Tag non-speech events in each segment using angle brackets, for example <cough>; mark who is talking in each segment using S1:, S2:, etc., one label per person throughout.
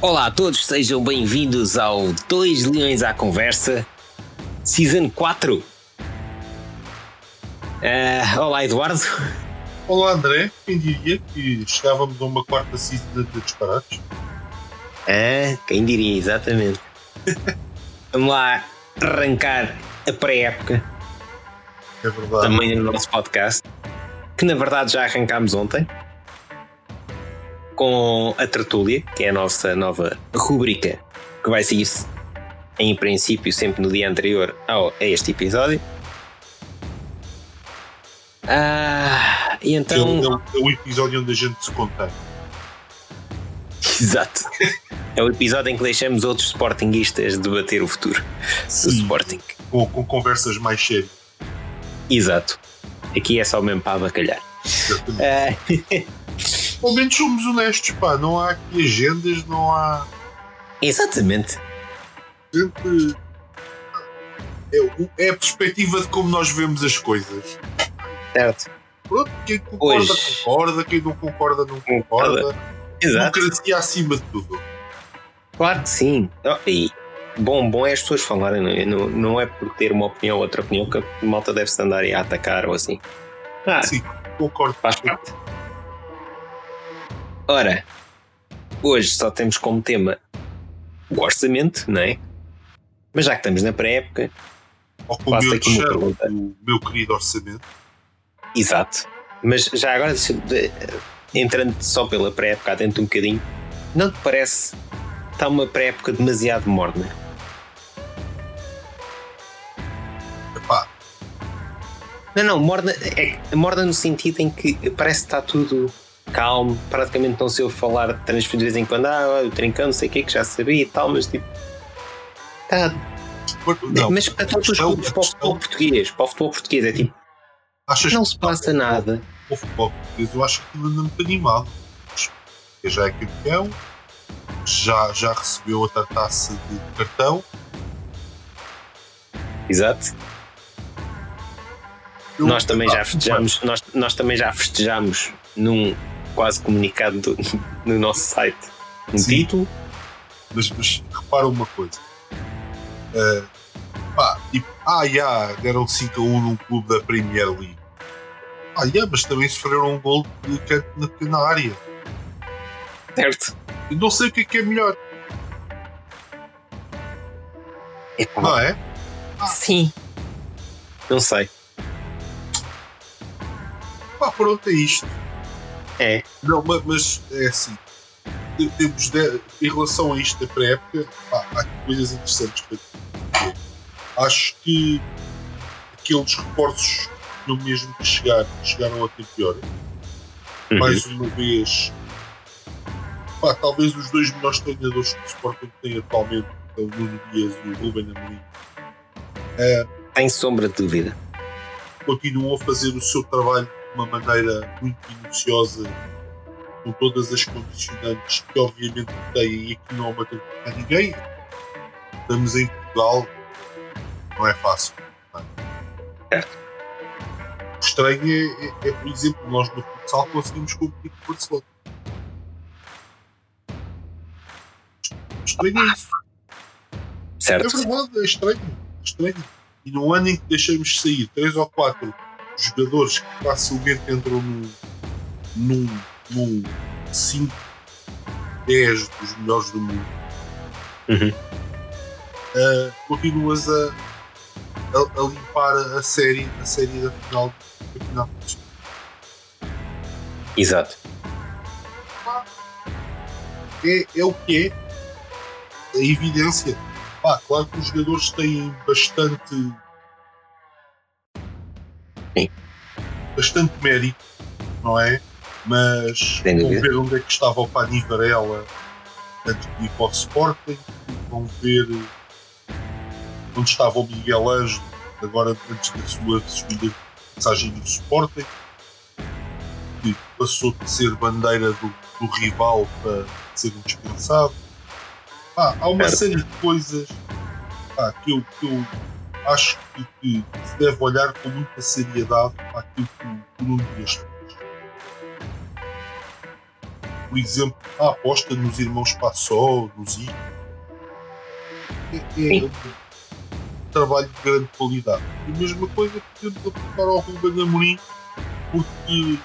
S1: Olá a todos, sejam bem-vindos ao Dois Leões à Conversa, Season 4. Uh, olá, Eduardo.
S2: Olá, André. Quem diria que chegávamos a uma quarta season de disparates?
S1: Ah, quem diria, exatamente. <laughs> Vamos lá arrancar a pré-época.
S2: É verdade.
S1: Também no nosso podcast. Que na verdade já arrancámos ontem. Com a Tertúlia, que é a nossa nova rubrica, que vai sair em princípio sempre no dia anterior ao, a este episódio. Ah, e então.
S2: É o, é o episódio onde a gente se contém.
S1: Exato. É o episódio em que deixamos outros Sportingistas debater o futuro do Sporting.
S2: Com, com conversas mais sérias.
S1: Exato. Aqui é só mesmo para abacalhar. É... <laughs>
S2: Menos somos honestos, pá. Não há aqui agendas, não há.
S1: Exatamente.
S2: Sempre. É, é a perspectiva de como nós vemos as coisas.
S1: Certo.
S2: Pronto, quem concorda, Hoje... concorda, quem não concorda, não concorda.
S1: Exato.
S2: Democracia acima de tudo.
S1: Claro que sim. E bom, bom é as pessoas falarem, não é? Não, não é por ter uma opinião ou outra opinião que a malta deve-se andar a atacar ou assim.
S2: Ah, sim, concordo.
S1: Faz parte. Ora, hoje só temos como tema o orçamento, não é? Mas já que estamos na pré-época,
S2: faço aqui uma pergunta. O meu querido orçamento.
S1: Exato. Mas já agora, entrando só pela pré-época dentro um bocadinho, não te parece que está uma pré-época demasiado morna?
S2: Epá.
S1: Não, não, morna, é, morna no sentido em que parece que está tudo calmo, praticamente não se ouve falar de transferir de vez em quando, ah, o trincão, não sei o que, que já sabia e tal, mas tipo. Está. Não, mas para todos os clubes, para o futebol português, para o futebol português, é tipo.
S2: Achas
S1: não se passa nada.
S2: O futebol português eu acho que anda muito animado. Já é campeão, já, já recebeu outra taça de cartão.
S1: Exato. Eu nós também já festejamos, nós, nós também já festejamos num quase comunicado do, no nosso site um Sim, título.
S2: Mas, mas repara uma coisa. Uh, pá, tipo, ah, já, deram 5 a 1 num clube da Premier League. Ah, yeah, mas também sofreram um gol de canto na pequena área.
S1: Certo.
S2: Eu não sei o que é que é melhor.
S1: Epa.
S2: Não é?
S1: Ah. Sim. Não sei.
S2: Pá, pronto, é isto.
S1: É.
S2: Não, mas, mas é assim. Temos de, em relação a isto da pré-época, há coisas interessantes para dizer. Acho que aqueles reforços no mesmo que chegar, chegaram até pior. Uhum. Mais uma vez, pá, talvez os dois melhores treinadores que o Sporting tem atualmente, é o Nuno Dias e o Ruben Amorim,
S1: é, sem sombra de dúvida,
S2: continuam a fazer o seu trabalho uma maneira muito minuciosa, com todas as condicionantes que obviamente têm e aqui não há uma a ninguém. Estamos em Portugal, não é fácil. Não é? O estranho é, é, é, por exemplo, nós no futsal conseguimos competir com o Barcelona. Estranho é isso.
S1: Certo.
S2: É verdade, é estranho. É estranho. E no ano em que deixamos sair 3 ou 4 jogadores que facilmente entram num, num, num 5, 10 dos melhores do mundo,
S1: uhum.
S2: uh, continuas a, a, a, limpar a série, a série da final do campeonato.
S1: Exato.
S2: É, é o que é. A evidência. Pá, claro que os jogadores têm bastante. Bastante mérito, não é? Mas vão ver onde é que estava o Pani Varela antes de ir para o Sporting, vão ver onde estava o Miguel Ângelo, agora antes da sua subida mensagem do Sporting, que passou de ser bandeira do, do rival para ser um dispensado. Ah, há uma série de coisas ah, que, eu, que eu acho que, que, se deve olhar com muita seriedade para aquilo que o Nuno Dias fez. Por exemplo, a aposta nos irmãos Passó, nos I. É, é um trabalho de grande qualidade. E a mesma coisa podemos aplicar ao Ruben Amorim, porque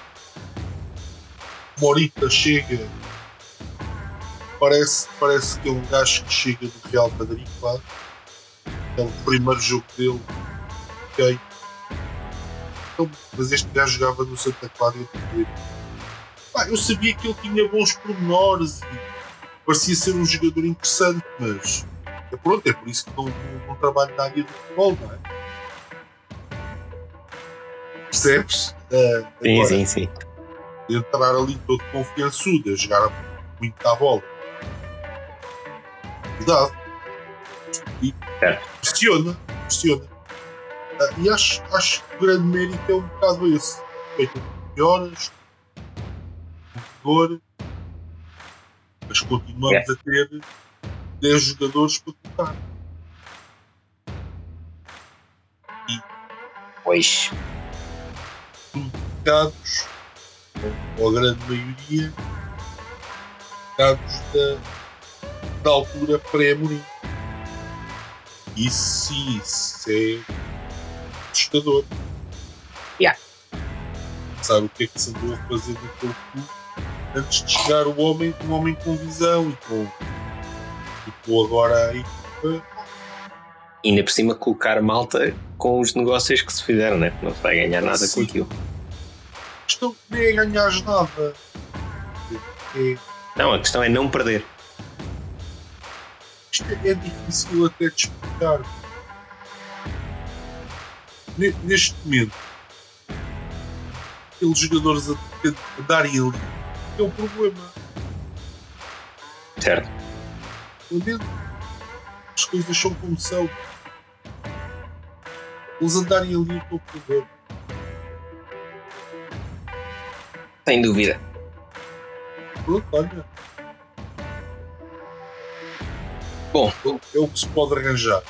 S2: Morita chega, parece, parece que é um gajo que chega do Real Madrid, claro. O primeiro jogo dele, ok. Então, mas este gajo jogava no Santa Clara e Pá, eu sabia que ele tinha bons pormenores e parecia ser um jogador interessante, mas é pronto, é por isso que não, não, não trabalho na área do futebol, não é? Percebes? Uh,
S1: sim, agora, sim, sim.
S2: Entrar ali todo confiançudo, a jogar muito à bola. Cuidado. E é. pressiona, pressiona. Uh, e acho, acho que o grande mérito é um bocado esse. Feito de horas, mas continuamos a ter 10 jogadores para tocar.
S1: E pois
S2: tocados, ou a grande maioria, tocados da, da altura pré-Amorim. Isso sim, isso é assustador.
S1: Yeah.
S2: Sabe o que é que se andou a fazer naquele clube? antes de chegar o homem, um homem com visão e com, e com agora a equipa.
S1: E ainda por cima colocar malta com os negócios que se fizeram, né? não se vai ganhar nada Sim. com aquilo.
S2: A questão nem é ganhar nada. É...
S1: Não, a questão é não perder.
S2: Isto é, é difícil até de explicar. Neste momento, aqueles jogadores a, a darem ali é o problema.
S1: Certo.
S2: Entendendo? As coisas são como são. Eles andarem ali é o problema.
S1: Sem dúvida.
S2: Pronto, olha.
S1: Bom.
S2: É o que se pode arranjar.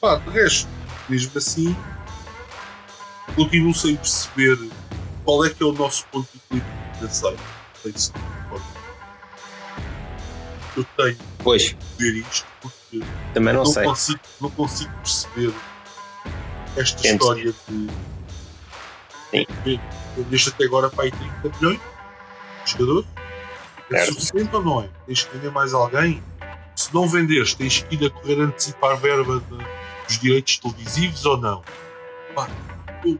S2: Pá, de resto, mesmo assim, continuo sem perceber qual é que é o nosso ponto de equilíbrio financeiro isso. Eu tenho
S1: pois.
S2: ver isto porque
S1: Também não, não sei.
S2: Consigo, não consigo perceber esta história de. Sim. Deixa até agora para aí 30 milhões de jogadores. É certo. suficiente ou não é? Tens que vender mais alguém? Se não venderes, tens que ir a correr antecipar a verba de, dos direitos televisivos ou não? Pá, eu...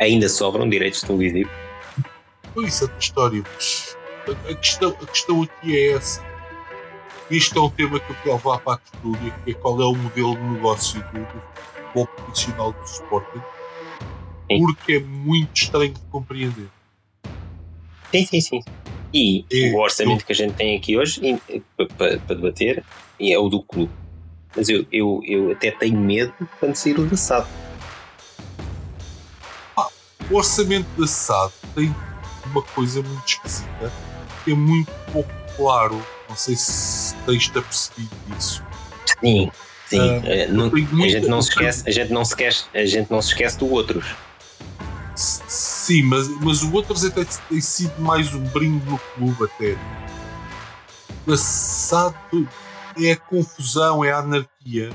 S1: Ainda sobram direitos televisivos?
S2: isso é outra história, mas a questão, a questão aqui é essa. Isto é um tema que eu quero levar para a tertúlia, que é qual é o modelo de negócio do, do profissional do Sporting, porque é muito estranho de compreender.
S1: Sim, sim, sim. E é, o orçamento eu... que a gente tem aqui hoje para, debater é o do clube. Mas eu, eu, eu até tenho medo quando sair o da SAD.
S2: Ah, o orçamento da SAD tem uma coisa muito esquisita que é muito pouco claro. Não sei se tens percebido isso.
S1: Sim, sim. Uh, não, a, gente não se esquece, a, gente não se esquece, a gente não se esquece do outros.
S2: Sim, mas, mas o outros até tem sido mais um brinde no clube até. Passado é a confusão, é a anarquia.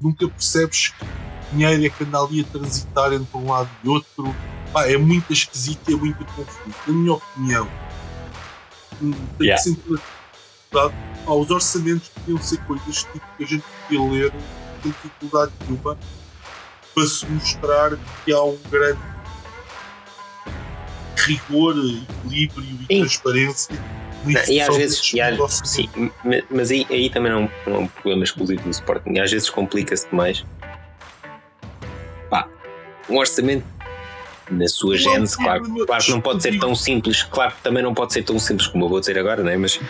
S2: Nunca percebes que dinheiro é que anda ali a transitar entre um lado e outro pá, é muito esquisito e é muito confuso. Na minha opinião, hum, tem yeah. que sempre. Pá, os orçamentos deviam ser coisas tipo, que a gente podia ler sem dificuldade nenhuma para se mostrar que há um grande rigor, equilíbrio e sim. transparência.
S1: Não, e às vezes, e às, sim, mas aí, aí também não, não é um problema exclusivo do Sporting. Às vezes complica-se demais. Pá, um orçamento na sua gênese, claro, claro que não pode ser tão simples, claro que também não pode ser tão simples como eu vou dizer agora, né? mas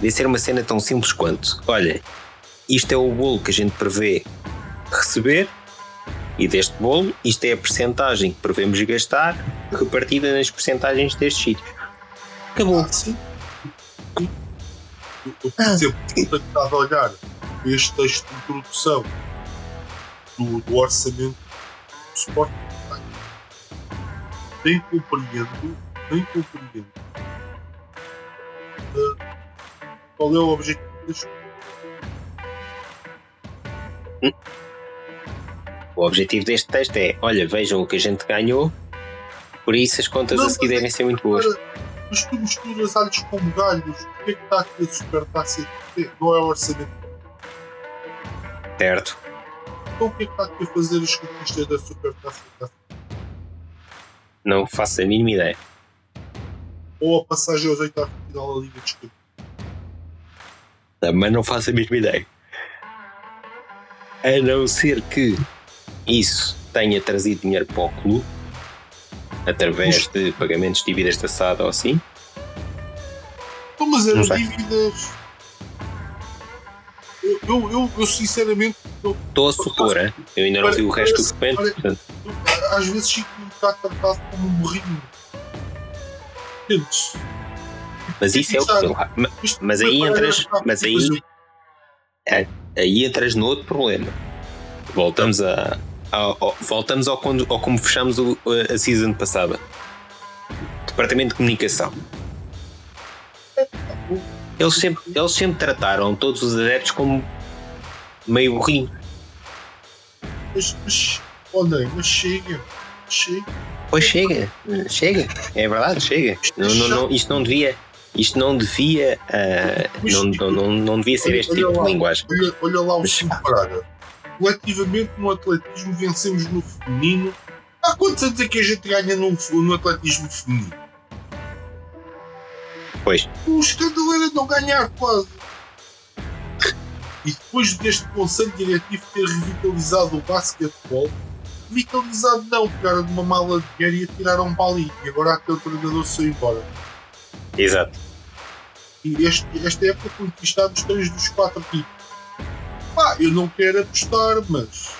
S1: deve ser uma cena tão simples quanto: olha, isto é o bolo que a gente prevê receber, e deste bolo, isto é a percentagem que prevemos gastar, repartida nas percentagens destes sítios. Acabou. Ah, sim.
S2: Eu, por exemplo, tenho estado a olhar este texto de introdução do, do orçamento do suporte nem compreendo, nem compreendo qual é o objetivo deste
S1: hum. O objetivo deste texto é: olha, vejam o que a gente ganhou, por isso as contas não, a seguir devem ser muito boas.
S2: Mas tu misturas alhos com galhos, o que é que está aqui a supertaça? Não é o orçamento.
S1: Certo.
S2: Então o que é que está aqui a fazer as conquistas da supertaça?
S1: Não faço a mínima ideia.
S2: Ou a passagem aos oitavos de final da Liga de Campeões.
S1: Mas não faço a mesma ideia. A não ser que isso tenha trazido dinheiro para o clube através de pagamentos de dívidas de assado ou assim.
S2: Então, mas eram dívidas. Eu, eu, eu, eu sinceramente.
S1: Estou a supor, hein? eu ainda não vi o resto do documento.
S2: Às vezes fico um bocado tratado como um burrinho.
S1: Mas isso é o que. Mas aí entras. Mas aí. É, aí entras no outro problema. Voltamos a, ao, voltamos ao, ao como fechamos o, a season passada. Departamento de Comunicação. Eles sempre, eles sempre trataram todos os adeptos como meio burrinho.
S2: Mas, mas, André, mas chega. Chega.
S1: Pois chega, chega, é verdade, chega. Não, não, não, isto não devia, isto não devia, uh, não, não, não, devia ser este tipo de linguagem.
S2: Olha, olha lá o Praga coletivamente no atletismo vencemos no feminino. Há quantos anos é que a gente ganha no, no atletismo feminino?
S1: Pois.
S2: O escândalo era não ganhar quase. E depois deste conselho diretivo ter revitalizado o basquetebol, revitalizado não, pegaram de uma mala de dinheiro e atiraram para ali. E agora aquele treinador saiu embora.
S1: Exato.
S2: E este, esta época conquistámos três dos quatro tipos. Pá, eu não quero apostar, mas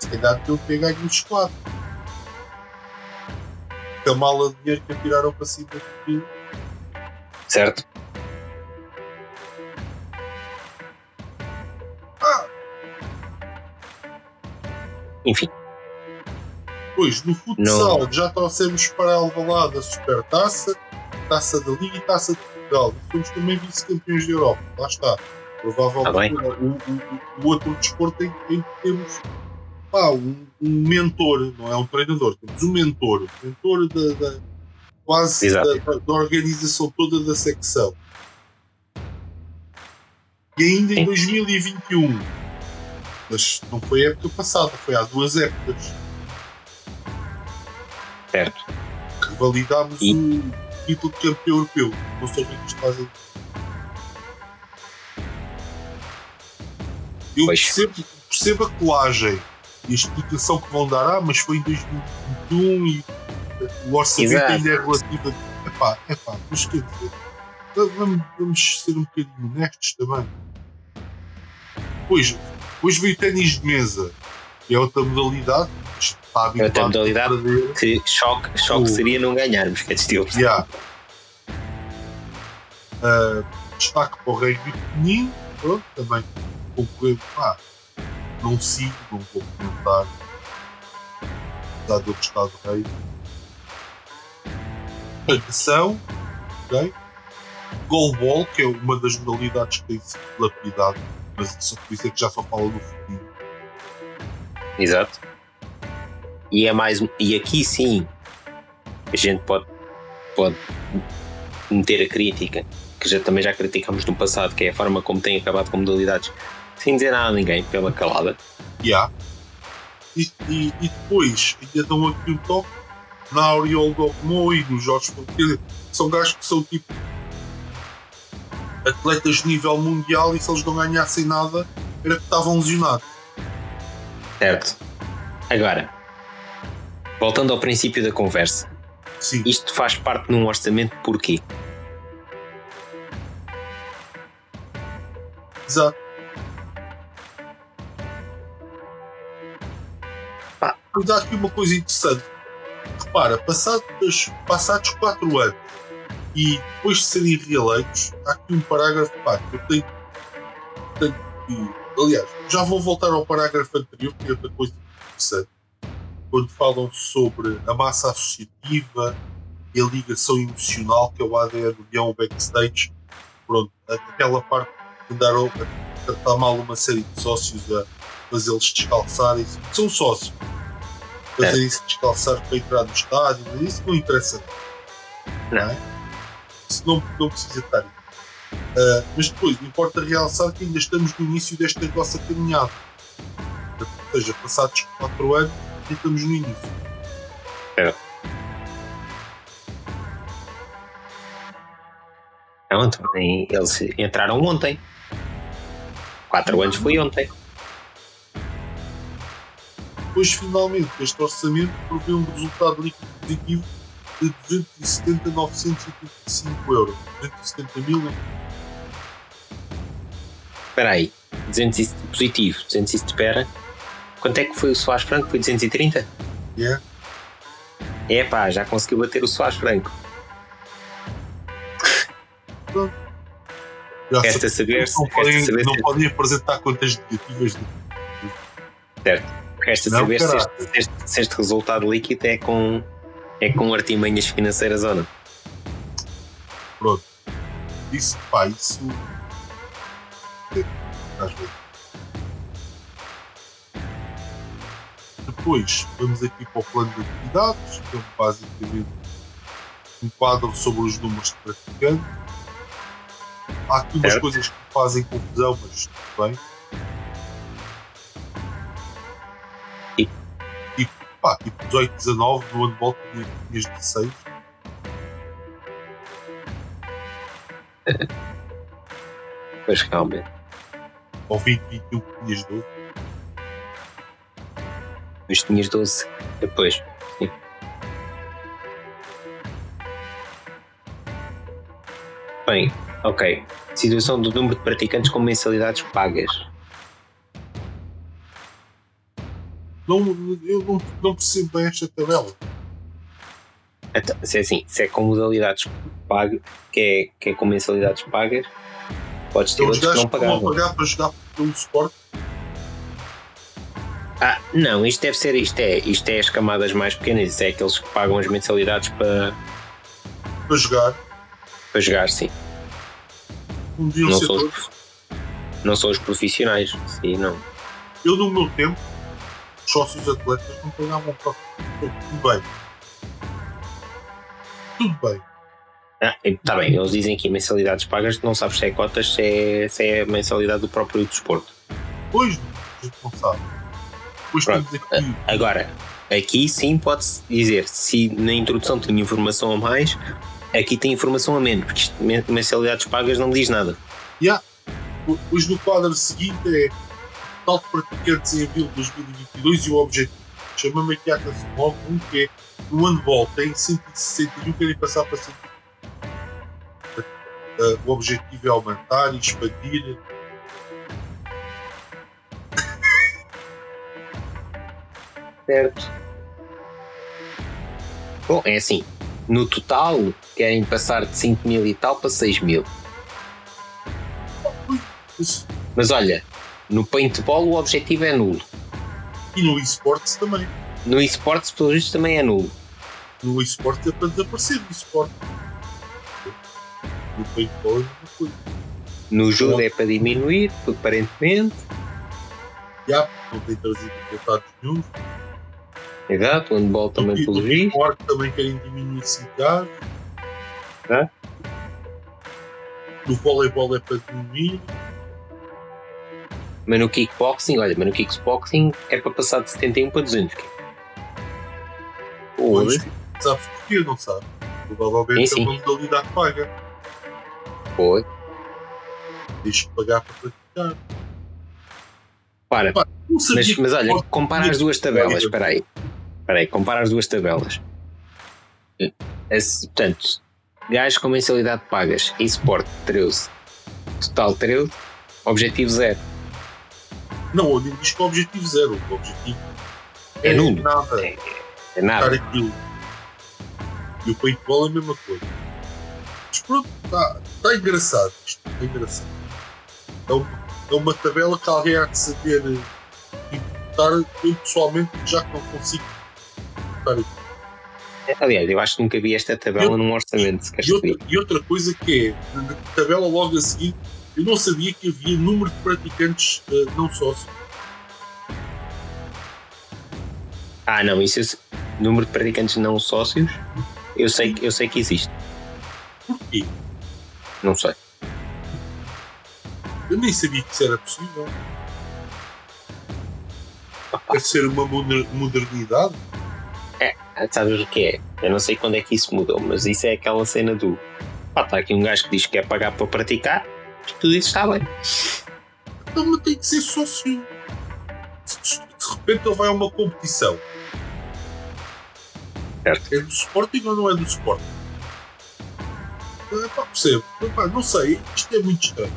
S2: se calhar eu ter ganho os quatro. a mala de dinheiro que atiraram para cima de mim.
S1: Certo.
S2: Ah.
S1: Enfim.
S2: Pois, no futsal não. já trouxemos para Alvalade a Supertaça, Taça da Liga e Taça de Portugal. Somos também vice-campeões da Europa. Lá está. Provavelmente tá o, o, o, outro desporto em, em que temos pá, um, um, mentor, não é um treinador, temos um mentor, mentor da, da quase da, da, organização toda da secção. E ainda em 2021, mas não foi a época passada, foi há duas épocas.
S1: Certo.
S2: Que validámos e... o título de campeão europeu. Não sei o que é Eu percebo, percebo a colagem e a explicação que vão dar, ah, mas foi em 2021 e o orçamento Exato. ainda é relativo. Epá, epá, mas quer dizer, vamos, vamos ser um bocadinho honestos também. Pois, depois veio ténis de mesa, que é outra modalidade.
S1: Está é outra modalidade que choque, choque o... seria não ganharmos, que é estilo.
S2: Yeah. Uh, destaque para o rugby pronto, também pouco pá, não sigo, não vou comentar. Apesar de eu gostar do rei. Natação, ok? Goalball, que é uma das modalidades que tem sido lapidado, mas só por isso é que já só fala no futuro.
S1: Exato. E é mais. E aqui sim a gente pode, pode meter a crítica, que já, também já criticamos no passado, que é a forma como tem acabado com modalidades sem dizer nada a ninguém, pela calada.
S2: Yeah. E, e, e depois ainda dão aqui um toque na Aureol Dogmo e no Jorge porque são gajos que são tipo atletas de nível mundial e se eles não ganhassem nada era que estavam lesionados.
S1: Certo. Agora, voltando ao princípio da conversa,
S2: Sim.
S1: isto faz parte de um orçamento porquê?
S2: Exato. Vou dar aqui uma coisa interessante. Repara, passados, passados 4 anos e depois de serem reeleitos, há aqui um parágrafo pá, que eu tenho, tenho que. Aliás, já vou voltar ao parágrafo anterior, que é outra coisa interessante. Quando falam sobre a massa associativa e a ligação emocional, que é o ADN União Backstage, pronto, aquela parte de dar a tratar mal uma série de sócios a fazê-los descalçarem-se, são sócios, fazerem-se descalçar para entrar no estádio, isso não interessa. Não é? Isso não, não precisa estar. Uh, mas depois, importa realçar que ainda estamos no início desta nossa caminhada. Ou seja, passados 4 anos, e estamos no início.
S1: É. Não, também eles entraram ontem. 4 anos foi ontem.
S2: Depois, finalmente, este orçamento provê um resultado líquido positivo de 270.985 euros. 270 mil.
S1: Espera aí, 200 positivo, 200 espera. Quanto é que foi o Soares Franco? Foi 230?
S2: Yeah.
S1: É pá, já conseguiu bater o Soares Franco. Resta saber se.
S2: Não, podem, não podem apresentar contas negativas.
S1: Certo. Resta não, saber se este, este, se este, resultado líquido é com, é com artimanhas financeiras ou não.
S2: Pronto. Isso, pá, isso. Às vezes. Depois, vamos aqui para o plano de atividades, que é basicamente um quadro sobre os números de praticantes. Há aqui umas certo. coisas que fazem confusão, mas tudo bem.
S1: E
S2: pá, tipo 18, 19, no ano de volta tinhas 16. <laughs>
S1: Pois realmente.
S2: Ou 20, 21 tinhas 12.
S1: Mas tinhas 12 depois. Sim. Bem, ok. Situação do número de praticantes com mensalidades pagas.
S2: Não, eu não, não percebo bem esta tabela.
S1: Então, se é assim, se é com modalidades pagas, que é, que é com mensalidades pagas, podes ter outros que não pagavam.
S2: pagar para jogar pelo suporte?
S1: Ah, não, isto deve ser isto é, isto é as camadas mais pequenas, isto é aqueles que pagam as mensalidades para
S2: para jogar.
S1: Para jogar, sim.
S2: Um dia não, são os,
S1: não são os profissionais, sim, não.
S2: Eu no meu tempo, sócios atletas não pagavam para tudo bem. Tudo bem.
S1: Ah, está bem, eles dizem que mensalidades pagas, não sabes se é cotas, se é, se é a mensalidade do próprio desporto.
S2: Pois, não sabe.
S1: Aqui... Agora, aqui sim pode-se dizer, se na introdução tinha informação a mais, aqui tem informação a menos, porque mensalidades pagas não diz nada.
S2: Yeah. Pois no quadro seguinte é tal em abril de 2022 e o objetivo. Chama-me aqui a atenção logo um que é no handball tem 161, querem passar para 100. Uh, o objetivo é aumentar e expandir
S1: Certo. Bom, é assim. No total, querem passar de 5 mil e tal para 6 mil. Mas olha, no paintball o objetivo é nulo.
S2: E no esportes também.
S1: No esportes, pelo visto, também é nulo.
S2: No esportes é para desaparecer do esporte. No paintball é mesma coisa.
S1: No judo é para diminuir, aparentemente.
S2: Já, não tem trazido resultados nenhum.
S1: Exato, o handball também pelo visto.
S2: O também querem diminuir cigarros.
S1: É?
S2: No voleibol é para diminuir.
S1: Mas no kickboxing, olha, mas no kickboxing é para passar de 71 para 200.
S2: Pois, sabes porquê, não sabe? Provavelmente sim, sim. é uma modalidade paga.
S1: Foi.
S2: Tens que pagar para praticar.
S1: Para, mas, mas olha, compara as duas tabelas, espera aí. Espera aí, compara as duas tabelas. Esse, portanto, gajos com mensalidade pagas, eSport 13, total 13, objetivo 0.
S2: Não, eu diz que é objetivo 0, o objetivo
S1: é, é nulo.
S2: Nada.
S1: É, é nada.
S2: Aquilo. E o paintball é a mesma coisa. Mas pronto, está tá engraçado isto, está engraçado. É uma, é uma tabela que alguém há de saber interpretar. Eu pessoalmente já que não consigo
S1: Aliás, eu acho que nunca vi esta tabela eu, num orçamento.
S2: E outra, e outra, coisa que é, tabela logo a seguir, eu não sabia que havia número de praticantes uh, não sócios.
S1: Ah, não, isso é, número de praticantes não sócios, eu sei, eu sei que existe.
S2: Porquê?
S1: Não sei.
S2: Eu nem sabia que isso era possível. Deve ser uma modernidade.
S1: É, sabes o que é? Eu não sei quando é que isso mudou, mas isso é aquela cena do. Pá, está aqui um gajo que diz que quer pagar para praticar, tudo isso está bem.
S2: Então, mas tem que ser sócio. De repente ele vai a uma competição.
S1: Certo.
S2: É do Sporting ou não é do Sporting? É, pá, percebo. Pá, não sei, isto é muito estranho.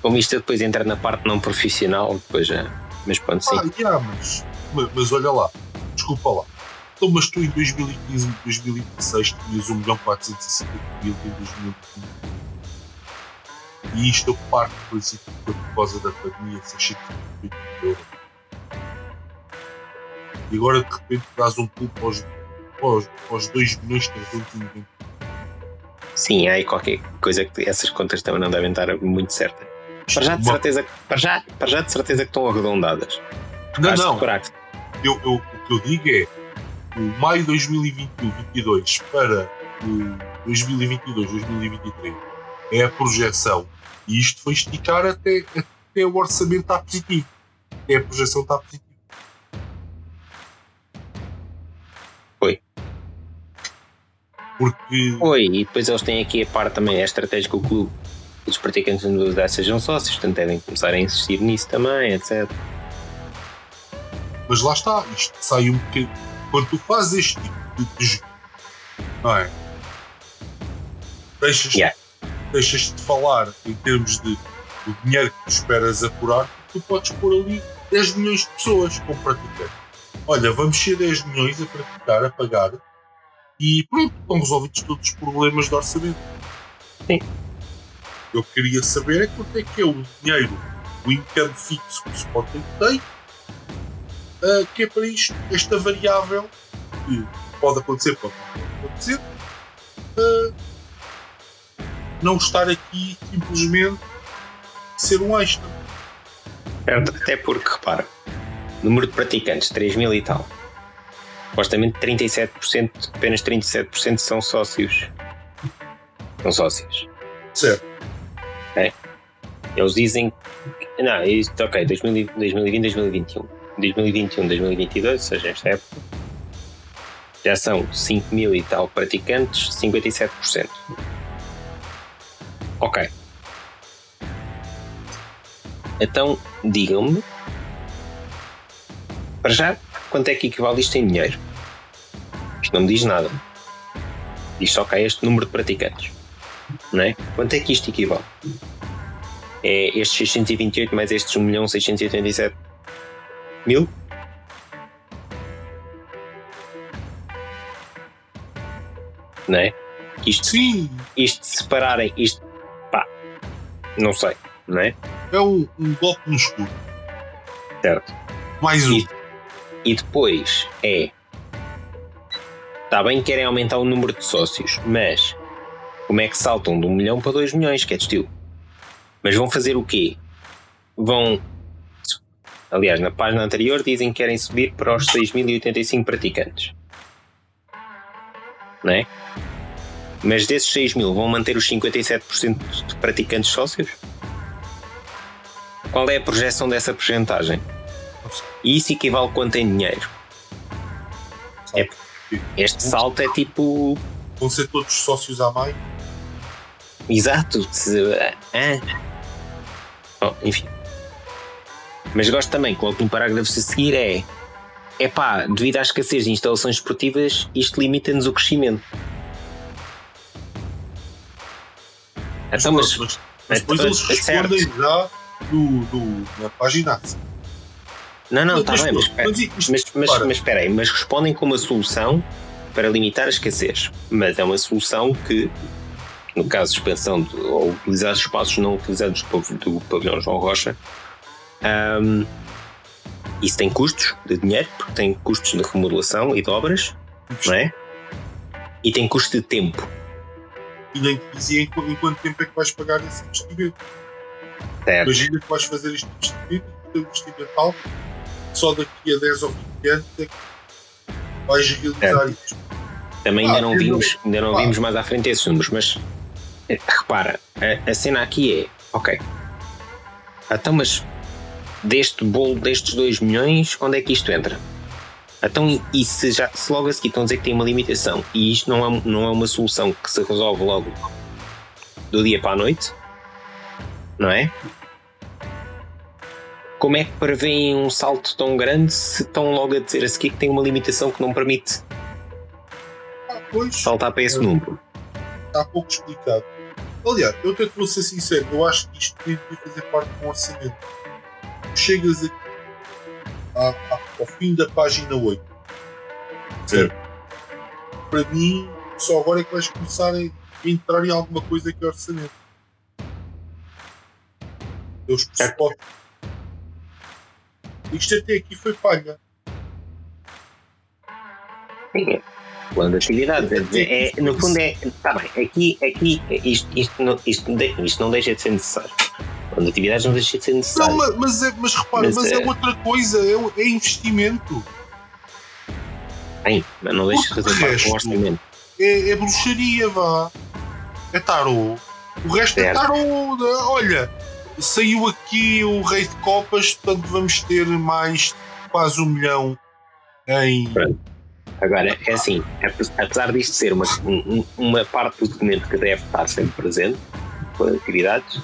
S1: Como isto depois entra na parte não profissional, depois já. Mas pronto, sim.
S2: Ah, yeah, mas, mas, mas olha lá, desculpa lá. Então, mas tu em 2015 e 2016 tinhas 1 milhão 450 mil em 2015. E isto eu parte princípio que por causa da pandemia 650 euros. E agora de repente traz um pulo para os, para os, 2 milhões 320
S1: Sim, há aí qualquer coisa que essas contas também não devem estar muito certas. Para já de certeza, para já, para já de certeza que estão arredondadas.
S2: Não, não. Eu, eu, o que eu digo é o maio 2021-22 para o 2022-2023 é a projeção e isto foi esticar até, até o orçamento estar positivo. Até a projeção está positiva.
S1: Foi.
S2: Porque.
S1: Foi, e depois eles têm aqui a parte também, a estratégia que o clube os praticantes da universidade sejam sócios, portanto devem começar a insistir nisso também, etc.
S2: Mas lá está, isto sai um bocadinho quando tu fazes este tipo de jogo, não é? Deixas, yeah. Deixas de falar em termos de o dinheiro que tu esperas apurar, tu podes pôr ali 10 milhões de pessoas com praticantes. Olha, vamos ser 10 milhões a praticar, a pagar e pronto, estão resolvidos todos os problemas do orçamento.
S1: Sim.
S2: Eu queria saber é quanto é que é o dinheiro, o income fixo que o Sporting tem uh, que é para isto, esta variável, que pode acontecer, pode acontecer, uh, não estar aqui simplesmente ser um extra.
S1: Até porque, repara, número de praticantes, 3 mil e tal. Supostamente 37%, apenas 37% são sócios. São sócios.
S2: Certo.
S1: É. Eles dizem. Não, isto, ok, 2020, 2021. 2021, 2022, ou seja, esta época, já são 5 mil e tal praticantes, 57%. Ok. Então, digam-me, para já, quanto é que equivale isto em dinheiro? Isto não me diz nada. Diz só que há este número de praticantes. Não é? Quanto é que isto equivale? É estes 628 mais estes 1 milhão 687 Mil? Não é? Isto,
S2: Sim.
S1: Isto separarem, isto. Não sei, não é?
S2: É um, um golpe no escuro.
S1: Certo.
S2: Mais um.
S1: E, e depois é. Está bem que querem aumentar o número de sócios, mas como é que saltam de um milhão para dois milhões, que é de estilo? Mas vão fazer o quê? Vão Aliás, na página anterior dizem que querem subir para os 6.085 praticantes. Não é? Mas desses 6.000 vão manter os 57% de praticantes sócios? Qual é a projeção dessa porcentagem? E isso equivale quanto em dinheiro? É, este salto é tipo.
S2: Vão ser todos sócios à mais?
S1: Exato. Ah. Bom, enfim. Mas gosto também que logo no parágrafo a seguir é é pá, devido à escassez de instalações esportivas, isto limita-nos o crescimento.
S2: Então, mas, mas, mas depois eles respondem já no, no, na página.
S1: Não, não, está bem, mas, mas, mas, mas espera aí, mas respondem com uma solução para limitar a escassez. Mas é uma solução que, no caso de expansão de, ou utilizar espaços não utilizados do, do pavilhão João Rocha, um, isso tem custos de dinheiro, porque tem custos de remodelação e de obras, não é? E tem custo de tempo.
S2: E nem te dizia em, em quanto tempo é que vais pagar esse investimento. Certo. Imagina que vais fazer este investimento, o teu investimento alto, só daqui a 10 ou 20 anos é que vais realizar certo. isto.
S1: Também ah, ainda não vimos, não, ainda não ah. vimos mais à frente esses números, mas eh, repara, a, a cena aqui é, ok, então mas deste bolo destes 2 milhões, onde é que isto entra? Então, e se, já, se logo a seguir estão a dizer que tem uma limitação e isto não é, não é uma solução que se resolve logo do dia para a noite, não é? Como é que prevêem um salto tão grande se estão logo a dizer a seguir que tem uma limitação que não permite
S2: ah, pois,
S1: saltar para esse é, número?
S2: Está pouco explicado. Aliás, eu até vou ser sincero, eu acho que isto devia fazer parte de um orçamento. Chegas aqui ao fim da página 8. Certo? Para mim, só agora é que vais começar a entrar em alguma coisa que é orçamento. Deus pressupostos. Isto até aqui foi palha.
S1: Sim, plano de atividades. É, é, no fundo é. Está bem, aqui, aqui isto, isto, não, isto, isto não deixa de ser necessário. De atividades não deixa de ser necessário.
S2: Não, mas, é, mas repara, mas, mas é, é, outra coisa, é, é investimento.
S1: Bem, mas não deixa de fazer parte do orçamento.
S2: É, é bruxaria, vá. É tarô. O resto é certo. é tarô. Olha, saiu aqui o Rei de Copas, portanto vamos ter mais quase um milhão em.
S1: Pronto. Agora, é assim, apesar disto ser uma, uma parte do documento que deve estar sempre presente, com atividades,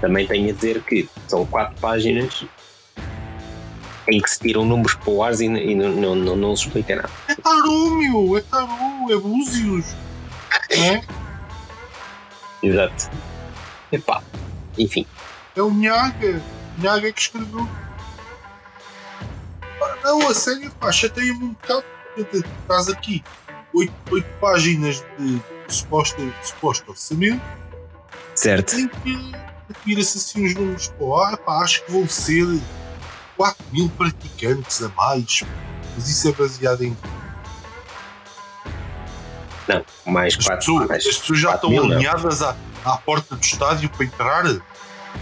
S1: também tenho a dizer que são quatro páginas em que se tiram números para o ar e, e não, não, não, não, se explica nada.
S2: É tarô, meu! É tarô! É búzios! É?
S1: Exato. Epá, enfim.
S2: É o Nhaga. Nhaga que escreveu. Não, a sério, pá, chateia-me um bocado. Estás aqui oito, oito páginas de suposto, suposto orçamento.
S1: Certo.
S2: Em que tira-se assim os números. Pô, pá, acho que vão ser 4 mil praticantes a mais. Mas isso é baseado em.
S1: Não, mais 4
S2: as pessoas, mais, as pessoas já estão mil, alinhadas à, à porta do estádio para entrar.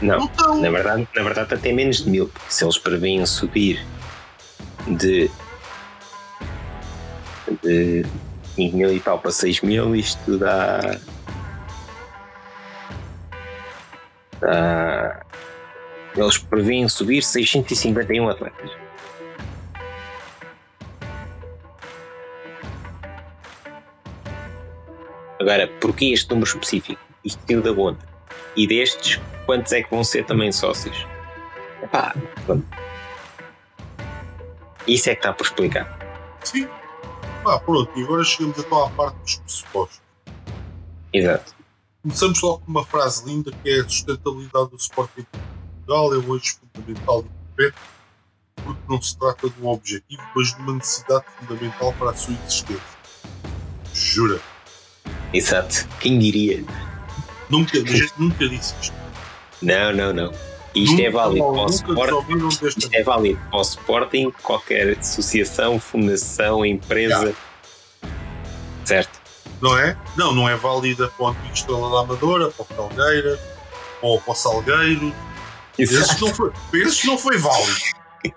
S1: Não, não na, verdade, na verdade até menos de mil, porque se eles prevêem subir de, de 5 mil e tal para 6 mil, isto dá. Dá eles prevêem subir 651 atletas. Agora, porquê este número específico? Isto tem da onde? E destes, quantos é que vão ser também sócios? Epá, pronto. Isso é que está por explicar.
S2: Sim. Ah, pronto, e agora chegamos então à parte dos pressupostos.
S1: Exato.
S2: Começamos logo com uma frase linda que é a sustentabilidade do Sporting Portugal é eixo fundamental do concreto porque não se trata de um objetivo, mas de uma necessidade fundamental para a sua existência. Jura?
S1: Exato. Quem diria?
S2: Nunca, a gente nunca disse isto.
S1: Não, não, não. Isto é nunca, é válido para o Sporting. Isto é válido para o Sporting, qualquer associação, fundação, empresa. Yeah. Certo?
S2: Não é? Não, não é válida para o antigo Estrela da Amadora, para o Calgueira, ou para o Salgueiro. Esses não, foi, esses não foi válido.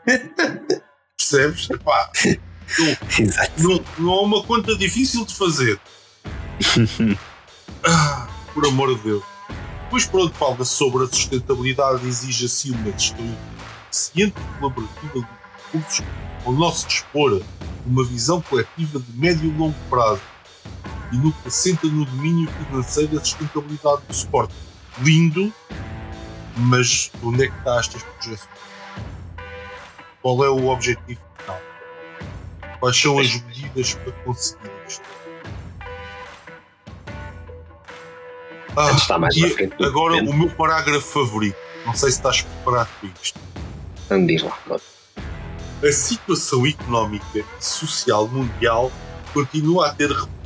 S2: <laughs> Percebes? Epá, não, não, não é uma conta difícil de fazer. <laughs> ah, por amor de Deus. Pois pronto, fala sobre a sustentabilidade exige assim uma gestão eficiente e colaborativa de recursos ao nosso dispor, uma visão coletiva de médio e longo prazo e no que assenta no domínio financeiro da sustentabilidade do suporte. Lindo, mas onde é que está estas projeções? Qual é o objetivo final? Quais são as medidas para conseguir isto? Ah, agora o meu parágrafo favorito. Não sei se estás preparado para isto.
S1: Não diz lá,
S2: A situação económica e social mundial continua a ter repercussões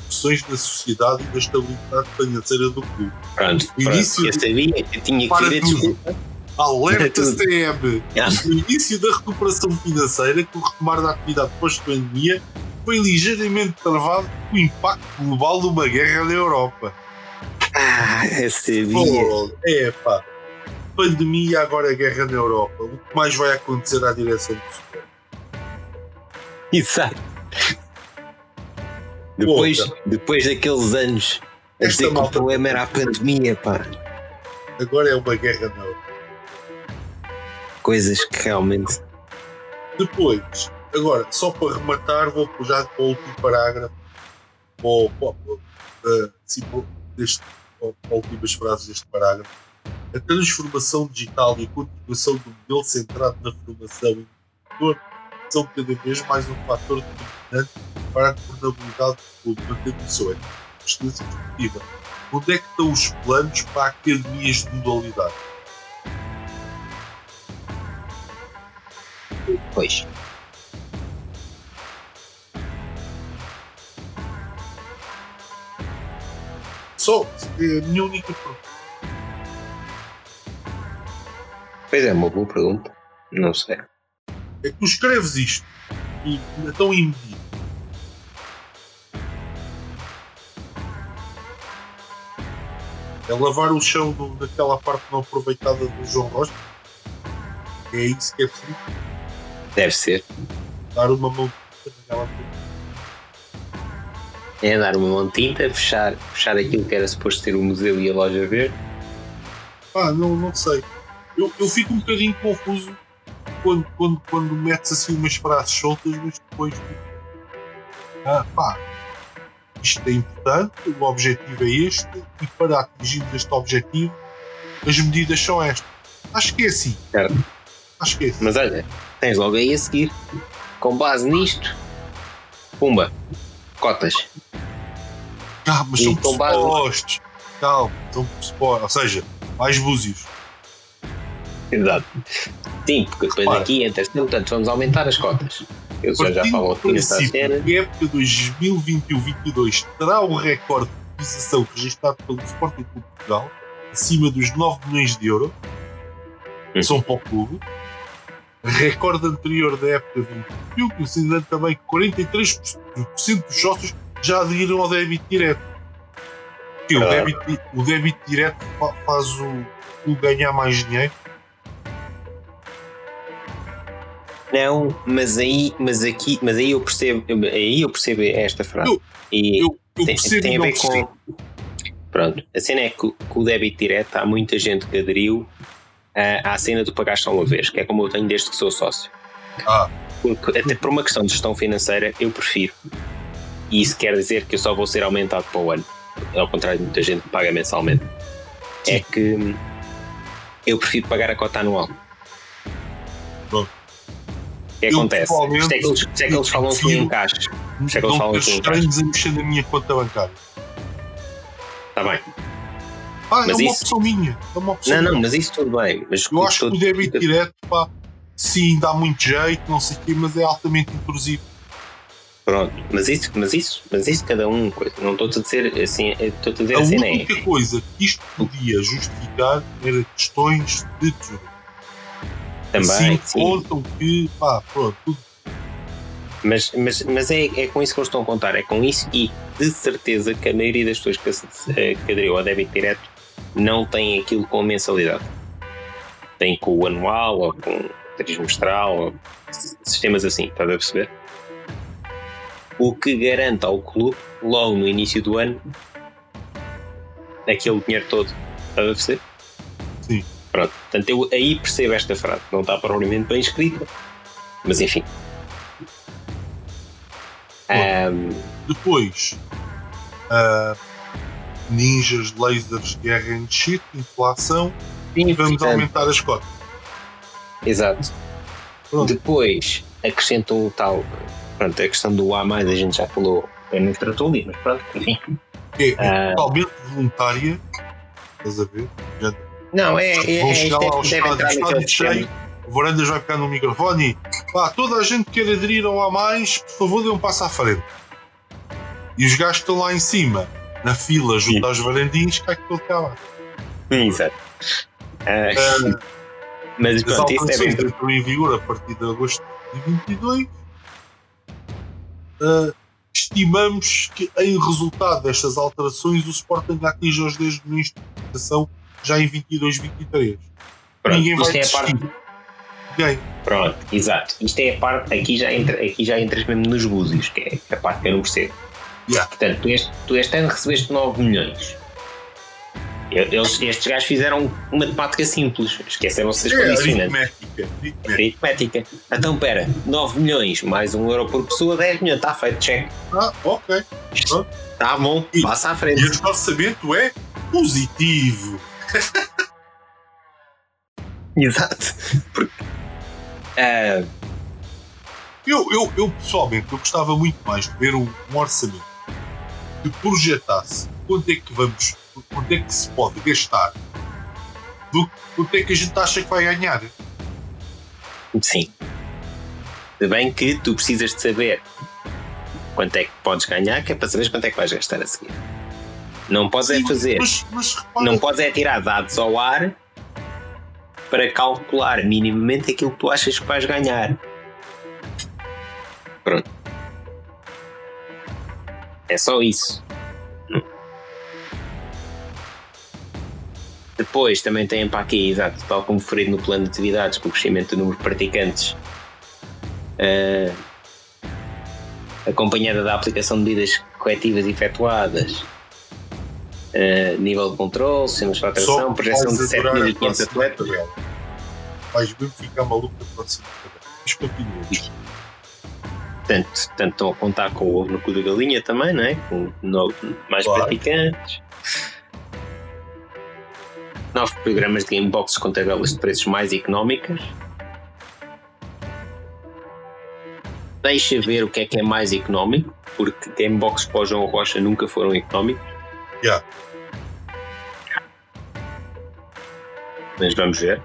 S2: na sociedade e na estabilidade financeira do clube.
S1: Pronto, início eu sabia que tinha que ver desculpa.
S2: Alerta CM! No início da recuperação financeira, com o retomar da atividade pós-pandemia, foi ligeiramente travado o impacto global de uma guerra na Europa.
S1: Ah, eu sabia.
S2: é pá. Pandemia, agora guerra na Europa. O que mais vai acontecer à direção do Supremo?
S1: Exato. Depois, depois daqueles anos, a dizer que o problema era a pandemia, pá.
S2: Agora é uma guerra Europa.
S1: Coisas que realmente.
S2: Depois, agora, só para rematar, vou já para o último parágrafo, ou, ou, uh, sim, deste, ou, últimas frases deste parágrafo. A transformação digital e a continuação do modelo centrado na formação e no são cada vez mais um fator determinante para a governabilidade do clube, mantendo o seu excelência esportiva. Onde é que estão os planos para academias de modalidade?
S1: Pois.
S2: Só é a minha única pergunta.
S1: Pois é, uma boa pergunta. Não sei.
S2: É que tu escreves isto e é tão É lavar o chão do, daquela parte não aproveitada do João Rocha. É isso que é preciso.
S1: Deve ser.
S2: Dar uma mão naquela
S1: É dar uma mão de tinta, fechar, fechar aquilo que era suposto ser o museu e a loja verde.
S2: Ah, não, não sei. Eu, eu fico um bocadinho confuso quando, quando, quando metes assim umas frases soltas, mas depois. Ah, pá, isto é importante, o objetivo é este, e para atingirmos este objetivo, as medidas são estas. Acho que é assim.
S1: Certo.
S2: Acho que é assim.
S1: Mas olha, tens logo aí a seguir. Com base nisto, pumba, cotas.
S2: Ah, mas e são pressupostos. Base... Calma, são pressupostos. Ou seja, mais búzios.
S1: Exato. Sim, porque depois Ora, aqui entra portanto, vamos aumentar as cotas. Eu já, já falo aqui nessa cena.
S2: A época 2021-22 terá o recorde de utilização registrado pelo Sporting Clube Portugal, acima dos 9 milhões de euros. Hum. São para o clube. Recorde anterior da época 21, considerando também que 43% dos sócios já aderiram ao débito direto. o, débito, o débito direto faz o, o ganhar mais dinheiro
S1: Não, mas aí, mas aqui, mas aí eu percebo, aí eu percebo esta frase.
S2: Eu, e eu, eu tem, tem, a ver com.
S1: Pronto, a cena é que, o débito direto há muita gente que aderiu uh, à cena do pagar só uma vez, que é como eu tenho desde que sou sócio.
S2: Ah.
S1: Porque, até por uma questão de gestão financeira, eu prefiro. E isso quer dizer que eu só vou ser aumentado para o ano. Ao contrário de muita gente que paga mensalmente. Sim. É que eu prefiro pagar a cota anual.
S2: Pronto
S1: que acontece? Isto é que eles, é que eles falam que encaixe. Isto é que eles falam que
S2: estranhos a mexer na minha conta bancária.
S1: Está bem.
S2: Ah, mas é uma isso... opção minha. É uma opção
S1: não,
S2: minha.
S1: não, mas isso tudo bem. Mas
S2: eu acho que o débito direto, pá, sim, dá muito jeito, não sei o quê, mas é altamente intrusivo.
S1: Pronto, mas isso, mas isso, mas isso cada um, coisa. não estou a dizer assim, estou a dizer a assim,
S2: A única coisa que isto podia justificar era questões de tesouro.
S1: Também.
S2: Sim, contam que, pá, pronto, tudo.
S1: Mas, mas, mas é, é com isso que eles estão a contar, é com isso e de certeza que a maioria das pessoas que, eh, aderiu ao débito direto não tem aquilo com mensalidade. Tem com o anual ou com trimestral, ou sistemas assim, estás a perceber? O que garante ao clube, logo no início do ano, aquele dinheiro todo. Estás a perceber?
S2: Sim.
S1: Pronto, portanto eu aí percebo esta frase, não está propriamente bem escrita, mas enfim.
S2: Um, depois, uh, ninjas, lasers, guerra em shit, inflação, e vamos portanto, aumentar as cotas.
S1: Exato. Pronto. Depois acrescentam o tal, pronto, a questão do A a gente já falou, é não tratou ali, mas pronto, enfim.
S2: É, é uh, totalmente voluntária, estás a ver? Já
S1: não, é. é
S2: Vão chegar lá ao estádio, estádio cheio, o Varandas vai pegar no microfone e pá, toda a gente quer aderir ao A, mais, por favor, dê um passo à frente. E os gajos estão lá em cima, na fila, junto aos varandinhos, cai que todo cá lá.
S1: Exato. Uh, mas pronto, isso é bem.
S2: entram em vigor a partir de agosto de 2022. uh, estimamos que, em resultado destas alterações, o Sporting atinge os 10 milhões de já em 22, 23.
S1: Pronto, Ninguém vai é. Ninguém. Pronto, exato. Isto é a parte. Aqui já, entra, aqui já entras mesmo nos búzios, que é a parte que eu não percebo. Yeah. Portanto, tu este, tu este ano recebeste 9 milhões. Eles, estes gajos fizeram uma matemática simples, esqueceram-se das é, condicionantes. Aritmética, aritmética. Então, pera, 9 milhões mais 1 euro por pessoa, 10 milhões, está feito, check.
S2: Ah, ok.
S1: Está bom, e, passa à frente.
S2: E o orçamento é positivo. <laughs>
S1: Exato. Porque, uh...
S2: eu, eu, eu, pessoalmente, eu gostava muito mais de ver um, um orçamento que projetasse quanto é que vamos quanto é que se pode gastar do quanto é que a gente acha que vai ganhar.
S1: Sim. Se bem que tu precisas de saber quanto é que podes ganhar, que é para saber quanto é que vais gastar a seguir. Não podes é fazer. Mas, mas não podes é tirar dados ao ar para calcular minimamente aquilo que tu achas que vais ganhar. Pronto. É só isso. Depois também tem para aqui, exato, tal como referido no plano de atividades, com o crescimento do número de praticantes, uh, acompanhada da aplicação de medidas corretivas efetuadas, uh, nível de controle, sistemas de faturação, projeção de 7.500 atletas.
S2: Vais mesmo ficar maluco na próxima Mas continua.
S1: Portanto, tanto estão a contar com o ovo no cu da galinha também, não é? Com mais claro. praticantes novos programas de gamebox com tabelas de preços mais económicas. Deixa ver o que é que é mais económico, porque gamebox para o João Rocha nunca foram económicos.
S2: Yeah.
S1: Mas vamos ver.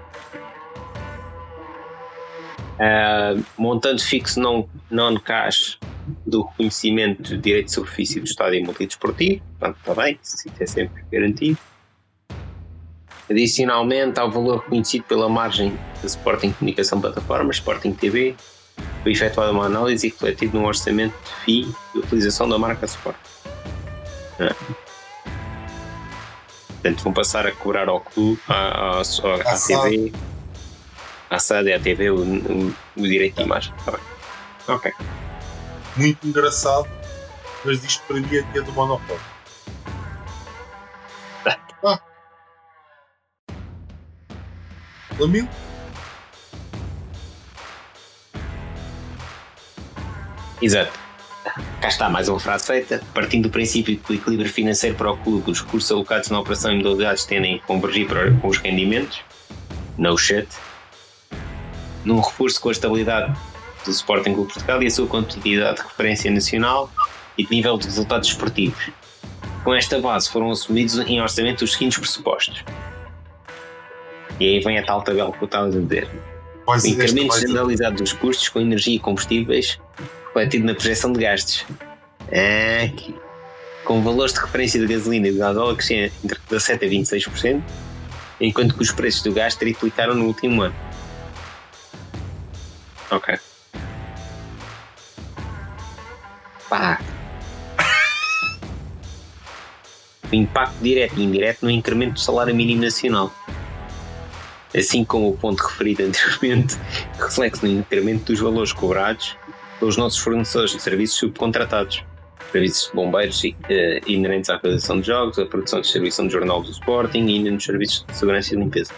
S1: Uh, montante fixo non-cash do reconhecimento de direito de superfície do estádio multidesportivo. Portanto, está bem, isso é sempre garantido. Adicionalmente ao valor reconhecido pela margem da Sporting Comunicação Plataforma, Sporting TV, foi efetuada uma análise e refletido num orçamento de FII de utilização da marca Sporting. É. Portanto, vão passar a cobrar ao clube, à, à, à, à TV, à SAD e à TV o, o, o direito de imagem. Tá bem. Ok.
S2: Muito engraçado, mas isto para mim é dia do monopólio. <laughs> Ah. Lamento.
S1: Exato. Cá está mais uma frase feita. Partindo do princípio que o equilíbrio financeiro para o clube, os recursos alocados na operação e modalidades tendem a convergir para, com os rendimentos. No shit. Num reforço com a estabilidade do Sporting Clube Portugal e a sua competitividade de referência nacional e de nível de resultados esportivos. Com esta base foram assumidos em orçamento os seguintes pressupostos e aí vem a tal tabela que eu estava a dizer. o incremento generalizado dos custos com energia e combustíveis refletido na projeção de gastos. É, com valores de referência de gasolina e de gasóleo crescem entre 17% a 26%, enquanto que os preços do gás triplicaram no último ano. Ok. Pá. o impacto direto e indireto no incremento do salário mínimo nacional assim como o ponto referido anteriormente, <laughs> reflete no incremento dos valores cobrados pelos nossos fornecedores de serviços subcontratados, serviços de bombeiros uh, inerentes à realização de jogos, a produção de distribuição de jornal do Sporting e ainda nos serviços de segurança e limpeza.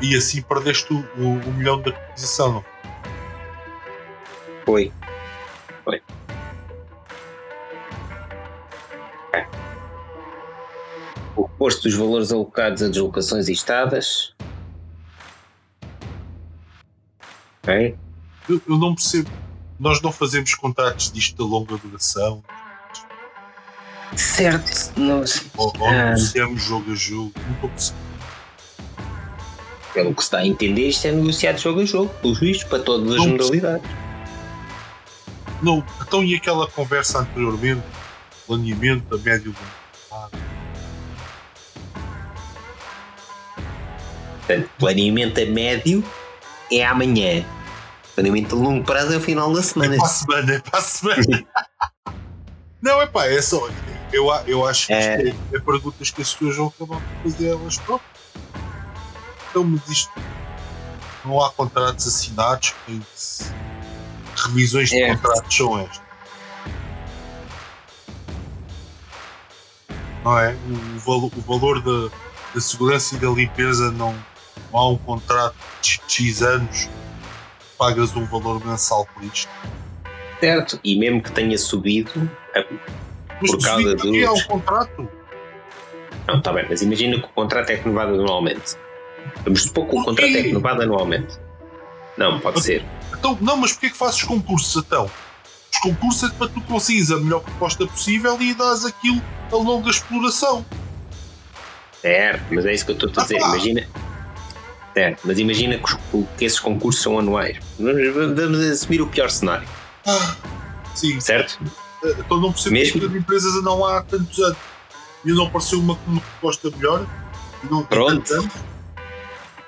S2: E assim perdeste o, o, o milhão da aquisição,
S1: Foi. Foi. o posto dos valores alocados a deslocações e estadas. Ok?
S2: Eu, eu não percebo. Nós não fazemos contratos disto de longa duração.
S1: Certo. Nós,
S2: ou, ou ah, negociamos jogo a jogo. Não estou percebendo.
S1: Pelo que se está a entender, isto é negociado jogo a jogo, pelos vistos, para todas as modalidades.
S2: Não, então e aquela conversa anteriormente, planeamento a médio
S1: Portanto, planeamento a médio é amanhã. Planeamento a longo prazo é o final da semana.
S2: É para a semana, é para a semana. <laughs> não, é pá, é só. Eu, eu acho que é... É, é perguntas que as pessoas vão acabar por fazer elas próprias. Então, mas isto. Não há contratos assinados, que revisões de é. contratos são estas. Não é? O, valo, o valor da, da segurança e da limpeza não, não há um contrato de X anos pagas um valor mensal por isto.
S1: Certo, e mesmo que tenha subido
S2: por causa do. é o contrato?
S1: Não, está bem, mas imagina que o contrato é renovado anualmente. Vamos supor que o contrato é renovado anualmente. Não, pode
S2: mas,
S1: ser.
S2: Então, não, mas porquê que fazes concursos então? Os concursos é para tu conseguires a melhor proposta possível e dás aquilo a longa exploração.
S1: Certo, mas é isso que eu estou a dizer. Ah, imagina, Certo, mas imagina que, que, esses concursos são anuais. Vamos assumir o pior cenário.
S2: Ah, sim.
S1: Certo?
S2: Então não percebo Mesmo? que as empresas não há tantos anos. E não apareceu uma, uma proposta melhor. Não
S1: Pronto.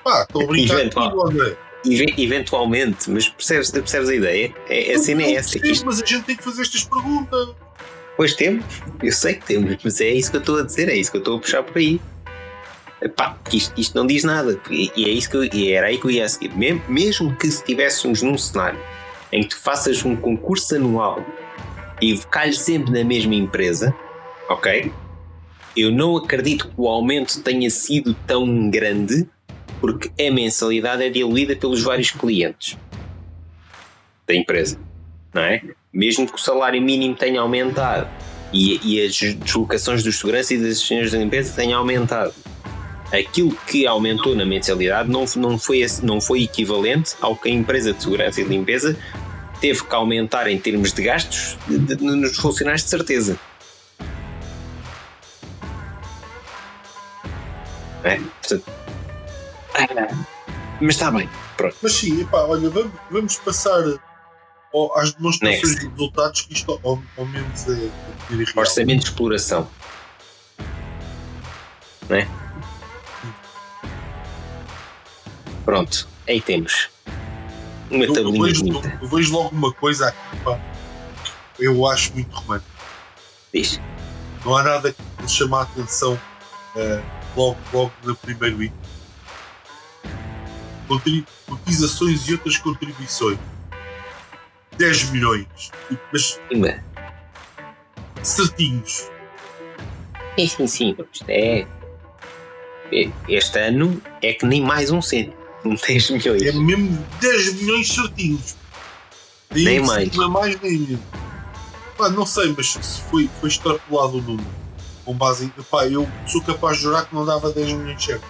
S2: Pá, estou a brincar Eventual, André.
S1: Eventualmente, mas percebes, percebes a ideia? É, a cena é essa.
S2: Percebo, isto... Mas a gente tem que fazer estas perguntas.
S1: Pois temos, eu sei que temos, mas é isso que eu estou a dizer, é isso que eu estou a puxar por aí. Pá, isto, isto não diz nada. E, e é isso que eu, e era aí que eu ia seguir. Mesmo, que estivéssemos num cenário em que tu faças um concurso anual e calhes sempre na mesma empresa, ok? Eu não acredito que o aumento tenha sido tão grande porque a mensalidade é diluída pelos vários clientes da empresa, não é? Mesmo que o salário mínimo tenha aumentado e, e as deslocações dos segurança e das assistentes da empresa tenham aumentado, aquilo que aumentou na mensalidade não, não, foi, não foi equivalente ao que a empresa de segurança e limpeza teve que aumentar em termos de gastos de, de, nos funcionários de certeza. É, portanto, mas está bem. Pronto.
S2: Mas sim, epá, olha, vamos, vamos passar às demonstrações Next. de resultados que isto ao, ao menos é,
S1: é Orçamento de exploração. Não é? Pronto, aí temos. Uma eu, tabelinha
S2: eu vejo, eu vejo logo uma coisa aqui, pá, eu acho muito romântico.
S1: Diz.
S2: Não há nada que chame a atenção uh, logo, logo no primeiro item. Cotizações e outras contribuições. 10 milhões. Mas.
S1: Sim,
S2: certinhos.
S1: Sim, sim, sim. É. Este ano é que nem mais um cento. 10 milhões.
S2: É mesmo 10 milhões certinhos.
S1: nem mais.
S2: Não é mais nem menos. Pá, não sei, mas se foi, foi extrapolado o número. Com base em. Pá, eu sou capaz de jurar que não dava 10 milhões certo.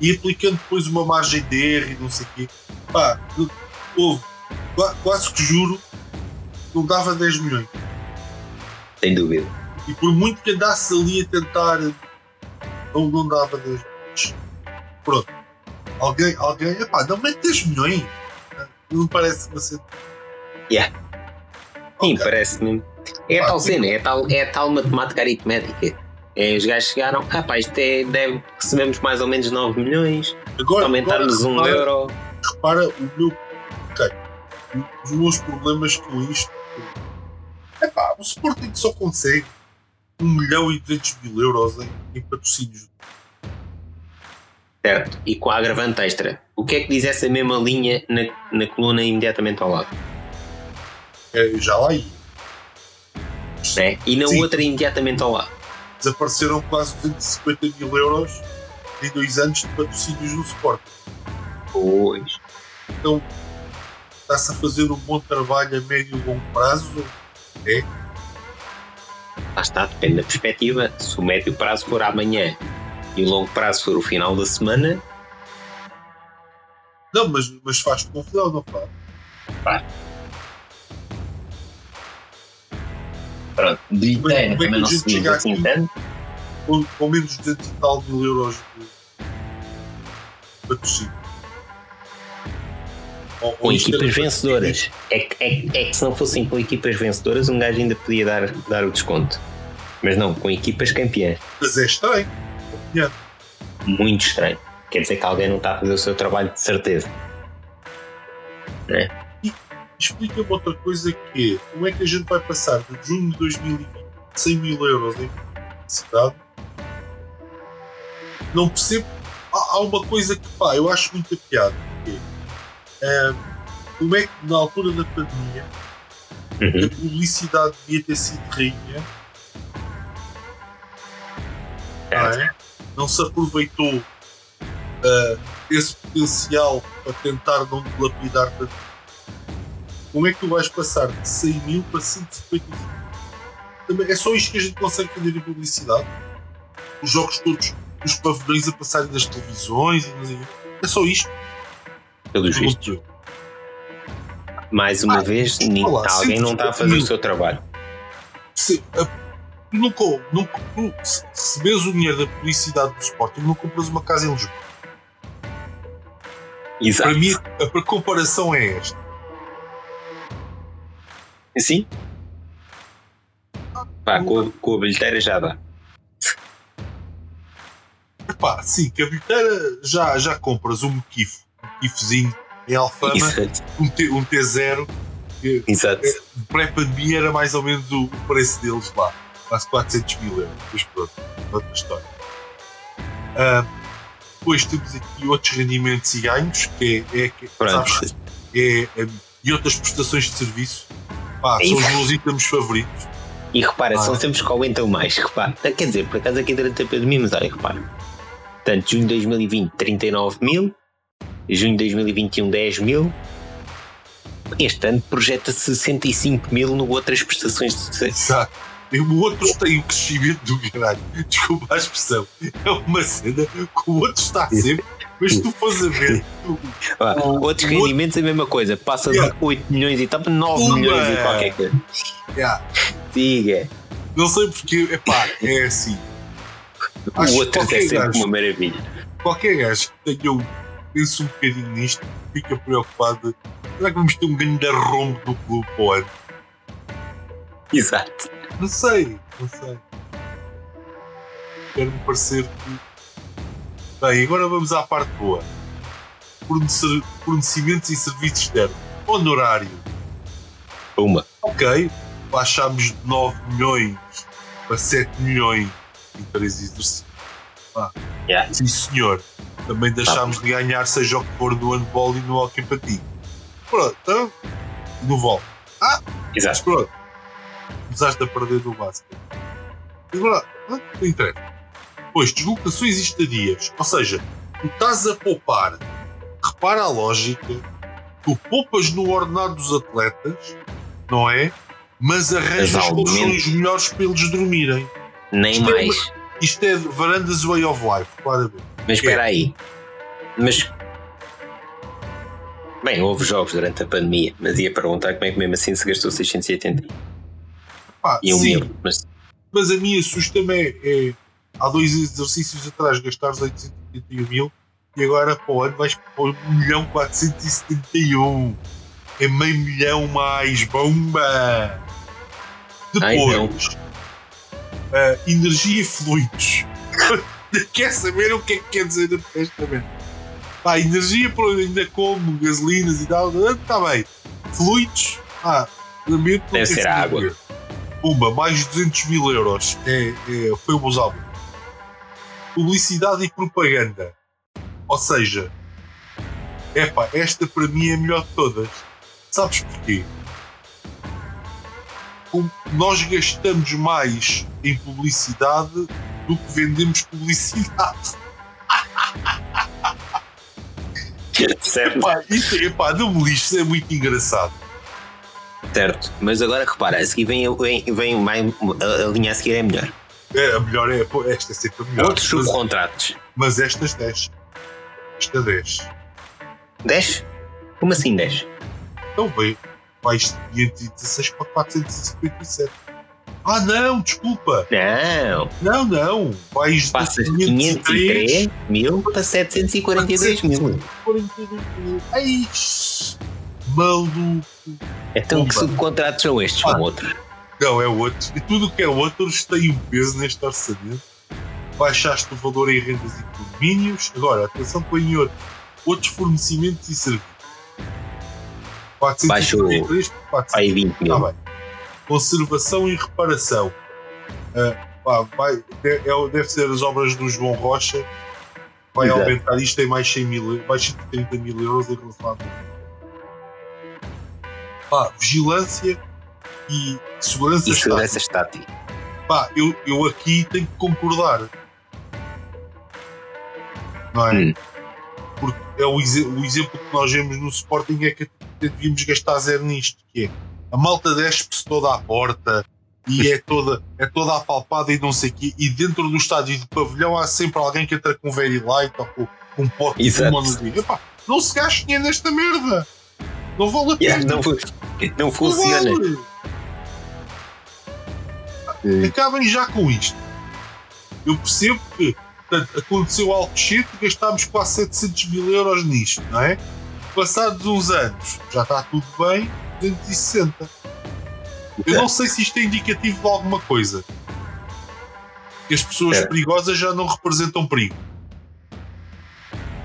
S2: E aplicando depois uma margem de erro e não sei o quê. Pá, houve. Quase que juro, não dava 10 milhões.
S1: Sem dúvida.
S2: E por muito que andasse ali a tentar, não, não dava 10 milhões. Pronto. Alguém, alguém, epá, não mete 10 milhões. Não parece você.
S1: Yeah. Sim, okay. parece-me. É a tal cena, é a tal, é tal matemática aritmética. É, os gajos chegaram, ah pá, isto é, deve, recebemos mais ou menos 9 milhões, agora, aumentarmos agora, um repara, euro.
S2: Repara o meu. Ok. Os meus problemas com isto. É pá, o Sporting só consegue 1 milhão e 200 mil euros em, em patrocínios
S1: Certo. E com a agravante extra. O que é que diz essa mesma linha na, na coluna imediatamente ao lado?
S2: É, já lá ia.
S1: É? E na Sim. outra imediatamente ao lado?
S2: Desapareceram quase 250 mil euros em dois anos de patrocínios no suporte.
S1: Pois.
S2: Então, está-se a fazer um bom trabalho a médio e longo prazo? É?
S1: Lá está, depende da perspectiva. Se o médio prazo for amanhã e o longo prazo for o final da semana.
S2: Não, mas, mas faz-te confusão, não faz?
S1: Faz. Pronto, de ideia também não se diz assim tanto.
S2: Com, com menos de 200 e tal mil euros de patrocínio.
S1: Com equipas vencedoras. É que, é, é que se não fossem com equipas vencedoras, um gajo ainda podia dar, dar o desconto. Mas não, com equipas campeãs.
S2: Mas é estranho. Yeah.
S1: Muito estranho. quer dizer que alguém não está a fazer o seu trabalho de certeza.
S2: É. E explica-me outra coisa que é, como é que a gente vai passar de junho de 2020 100 mil euros em cidade? Não percebo. Há, há, uma coisa que pá, eu acho muito piada. Que é, um, como é que na altura da pandemia uhum. a publicidade devia ter sido rainha? Não, é? Não se aproveitou uh, esse potencial para tentar não dilapidar tanto. Como é que tu vais passar de 100 mil para 155? É só isto que a gente consegue fazer em publicidade. Os jogos todos, os pavilhões a passarem das televisões e É só isto.
S1: Pelos vistos. Mais uma ah, vez, alguém não está a fazer mil. o seu trabalho.
S2: A, nunca, nunca, se, se vês o dinheiro da publicidade do Sporting, não compras uma casa em Lisboa.
S1: Exato.
S2: Para mim, a, a comparação é esta.
S1: Sim. Pá, com, com a bilheteira já dá.
S2: Pá, sim, que a bilheteira já, já compras um Kif, um Kifzinho em Alfama, um, T, um T0. Que,
S1: Exato.
S2: É, Pré-pandemia era mais ou menos o, o, preço deles lá, quase 400 mil euros. Mas pronto, outra história. Uh, depois temos aqui outros rendimentos e ganhos, que é, é, sabes, é, é, e outras prestações de serviço. Pá, são os meus itens favoritos.
S1: E repara, ah. são sempre os que aumentam mais. Repara, quer dizer, por acaso aqui durante a pandemia, mas olha, repara. Portanto, junho de 2020, 39 mil. Junho de 2021, 10 mil. Este ano projeta-se 65 mil no outras prestações de
S2: sucesso. Exato. O outro tem o crescimento do caralho. Desculpa a expressão. É uma cena que o outro está sempre. Mas tu fores a ver.
S1: Ah, outros rendimentos é a mesma coisa. Passa yeah. de 8 milhões e tal para 9 uma... milhões e qualquer coisa.
S2: Yeah.
S1: Diga.
S2: Não sei porque, epá, é assim.
S1: o outro é sempre gajo, uma maravilha.
S2: Qualquer gajo que tenha um, pense um bocadinho nisto, fica preocupado. Será que vamos ter um grande rombo do clube para o ano?
S1: Exato.
S2: Não sei, não sei. Quero-me parecer que. Bem, agora vamos à parte boa. Fornecimentos e serviços externos. Honorário.
S1: Uma.
S2: Ok, baixámos de 9 milhões para 7 milhões em três exercícios. Ah,
S1: yeah.
S2: Sim, senhor. Também deixámos de ganhar, seja o que for, no handball e no hockey para ti. Pronto, então, no vol. Ah,
S1: Exato.
S2: pronto. Começaste a perder do basquete. Agora, não interessa. Pois, deslocações e estadias. Ou seja, tu estás a poupar. Repara a lógica. Tu poupas no ordenado dos atletas, não é? mas arranjas colchões melhores para eles dormirem.
S1: Nem isto é mais.
S2: É, isto é Varandas Way of Life, claramente.
S1: Mas espera é. aí. Mas. Bem, houve jogos durante a pandemia, mas ia perguntar como é que mesmo assim se gastou 680.
S2: Pá, e sim. Mas... mas a minha assusta-me é, é, Há dois exercícios atrás gastares 881 mil e agora para o ano vais para 1 milhão 471. É meio milhão mais bomba! Depois, uh, energia e fluidos. <laughs> quer saber o que é que quer dizer honestamente? Pá, energia ainda como gasolinas e tal, está bem. Fluidos, ah, lamento
S1: Deve ser água.
S2: Uma, mais de 200 mil euros. É, é, foi o álbum. Publicidade e propaganda. Ou seja, epá, esta para mim é a melhor de todas. Sabes porquê? nós gastamos mais em publicidade do que vendemos publicidade. <laughs>
S1: Certo.
S2: Epá, isso, epá, não me lixo, isso é muito engraçado.
S1: Certo, mas agora repara, a seguir vem, vem, vem mais, a, linha a seguir é melhor.
S2: É, a melhor é, esta é sempre a melhor.
S1: Outros subcontratos.
S2: Mas, estas 10. Esta 10.
S1: 10? Como assim 10?
S2: Então veio vais de 516 para 457. Ah, não, desculpa.
S1: Não.
S2: Não, não. Vais
S1: Passas de 503 mil para 742 mil.
S2: 42 mil. Ai, maluco.
S1: Então, que subcontratos são estes? Ah, outros?
S2: Não, é outro. E tudo que é outros tem um peso neste orçamento. baixaste o valor em rendas e condomínios. Agora, atenção, põe outro, outros fornecimentos e serviços.
S1: 433 por 400. Aí 20 mil. Tá bem.
S2: Conservação e reparação. Uh, pá, vai, deve, é deve ser as obras do João Rocha. Vai Exato. aumentar isto em mais 100 mil, mais 130 mil euros em relação Pá, vigilância e segurança,
S1: e segurança estática.
S2: Pá, eu, eu aqui tenho que concordar. Não é? Hum. Porque é o, o exemplo que nós vemos no Sporting é que devíamos gastar zero nisto, que é a malta desce-se toda à porta e é toda, é toda apalpada e não sei o quê, e dentro do estádio de pavilhão há sempre alguém que entra com very light ou com, com um pote
S1: Exato.
S2: de fumo Epá, não se gasta dinheiro nesta merda não vale a pena
S1: yeah, não, não, funciona não vale.
S2: acabem já com isto eu percebo que portanto, aconteceu algo cheio gastámos quase 700 mil euros nisto, não é? passados uns anos, já está tudo bem, 260. Eu não sei se isto é indicativo de alguma coisa. Que as pessoas é. perigosas já não representam perigo.